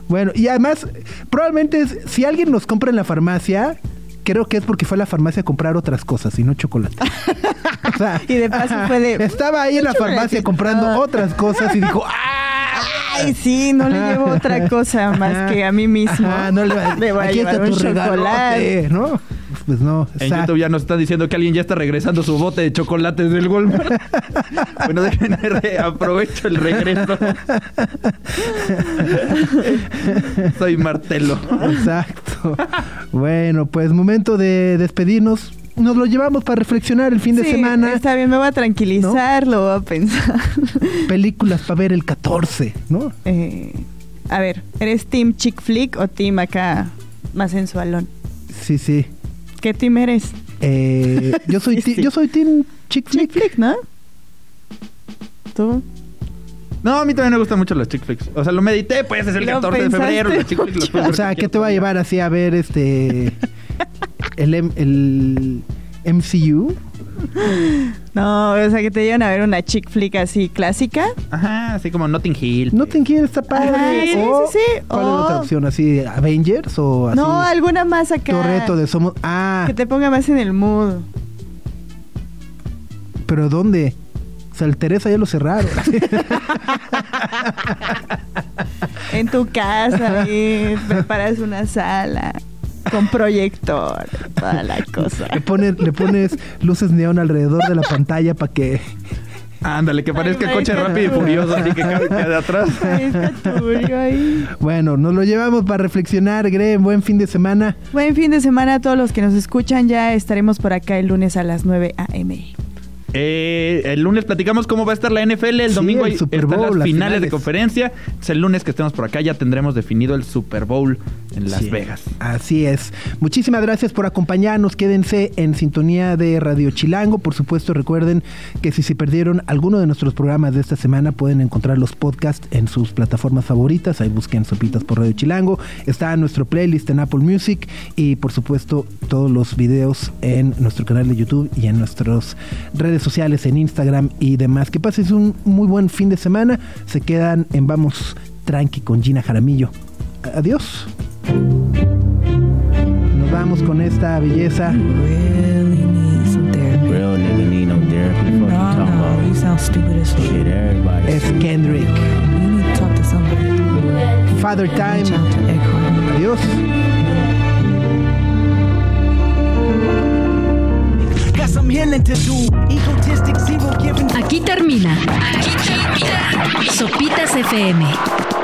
Bueno, y además probablemente es- si alguien nos compra en la farmacia, creo que es porque fue a la farmacia a comprar otras cosas y no chocolate. (laughs) O sea, (laughs) Y de paso fue de, Estaba ahí en la farmacia comprando Ah. otras cosas y dijo, ¡ah! Ay, sí, no le llevo otra cosa más que a mí mismo. Ajá, no le, va- Le voy a llevar está tu un chocolate. ¿no? Pues no. En YouTube ya nos están diciendo que alguien ya está regresando su bote de chocolates del Walmart. (laughs) bueno, déjenme aprovecho el regreso. Soy Martelo. Exacto. bueno, pues momento de despedirnos. Nos lo llevamos para reflexionar el fin de Sí, semana. Está bien, me voy a tranquilizar, lo voy a pensar. (laughs) Películas para ver el 14, ¿no? Eh, a ver, ¿eres team chick flick o team acá más sensualón? Sí, sí. ¿Qué team eres? Eh, (laughs) yo soy Sí, ti- sí. yo soy Team Chick Chick Flick. flick, ¿no? ¿Tú? No, a mí también me gustan mucho los chick flicks. O sea, lo medité, pues es el Lo 14 de febrero. Los chick flicks los puedes O sea, ¿qué te va a llevar así a ver este (laughs) el, M- el MCU? (laughs) No, o sea, que te llevan a ver una chick flick así clásica. Ajá, así como Notting Hill. No te quiere está padre. Ajá, sí, O, sí, sí. ¿Cuál es O- otra opción? ¿Así Avengers o así? No, alguna más acá. Torreto de Somos. Ah, Que te ponga más en el mood. pero ¿dónde? O sea, el Teresa ya lo cerraron. (laughs) En tu casa, (laughs) ahí, preparas una sala con proyector, toda la cosa. le, pones, le pones luces neón alrededor de la pantalla para que. Ándale, que parezca Ay, coche rápido y furioso, así que cabe de atrás. (laughs) Ahí está turbio ahí. Bueno, nos lo llevamos para reflexionar, Gre. Buen fin de semana. Buen fin de semana a todos los que nos escuchan. Ya estaremos por acá el lunes a las 9 a.m. Eh, el lunes platicamos cómo va a estar la NFL. El Sí, domingo el hay- Super están Bowl, las las finales, de finales. conferencia. Es el lunes que estemos por acá. Ya tendremos definido el Super Bowl en Las Sí, Vegas. Así es. Muchísimas gracias por acompañarnos. Quédense en sintonía de Radio Chilango. Por supuesto, recuerden que si se perdieron alguno de nuestros programas de esta semana, pueden encontrar los podcasts en sus plataformas favoritas. Ahí busquen Sopitas por Radio Chilango. Está nuestro playlist en Apple Music y, por supuesto, todos los videos en nuestro canal de YouTube y en nuestras redes sociales, en Instagram y demás. Que pases un muy buen fin de semana. Se quedan en Vamos Tranqui con Gina Jaramillo. Adiós. Nos vamos con esta belleza. Es Kendrick. Father Time. Adiós. Aquí termina. Aquí termina. Sopitas FM.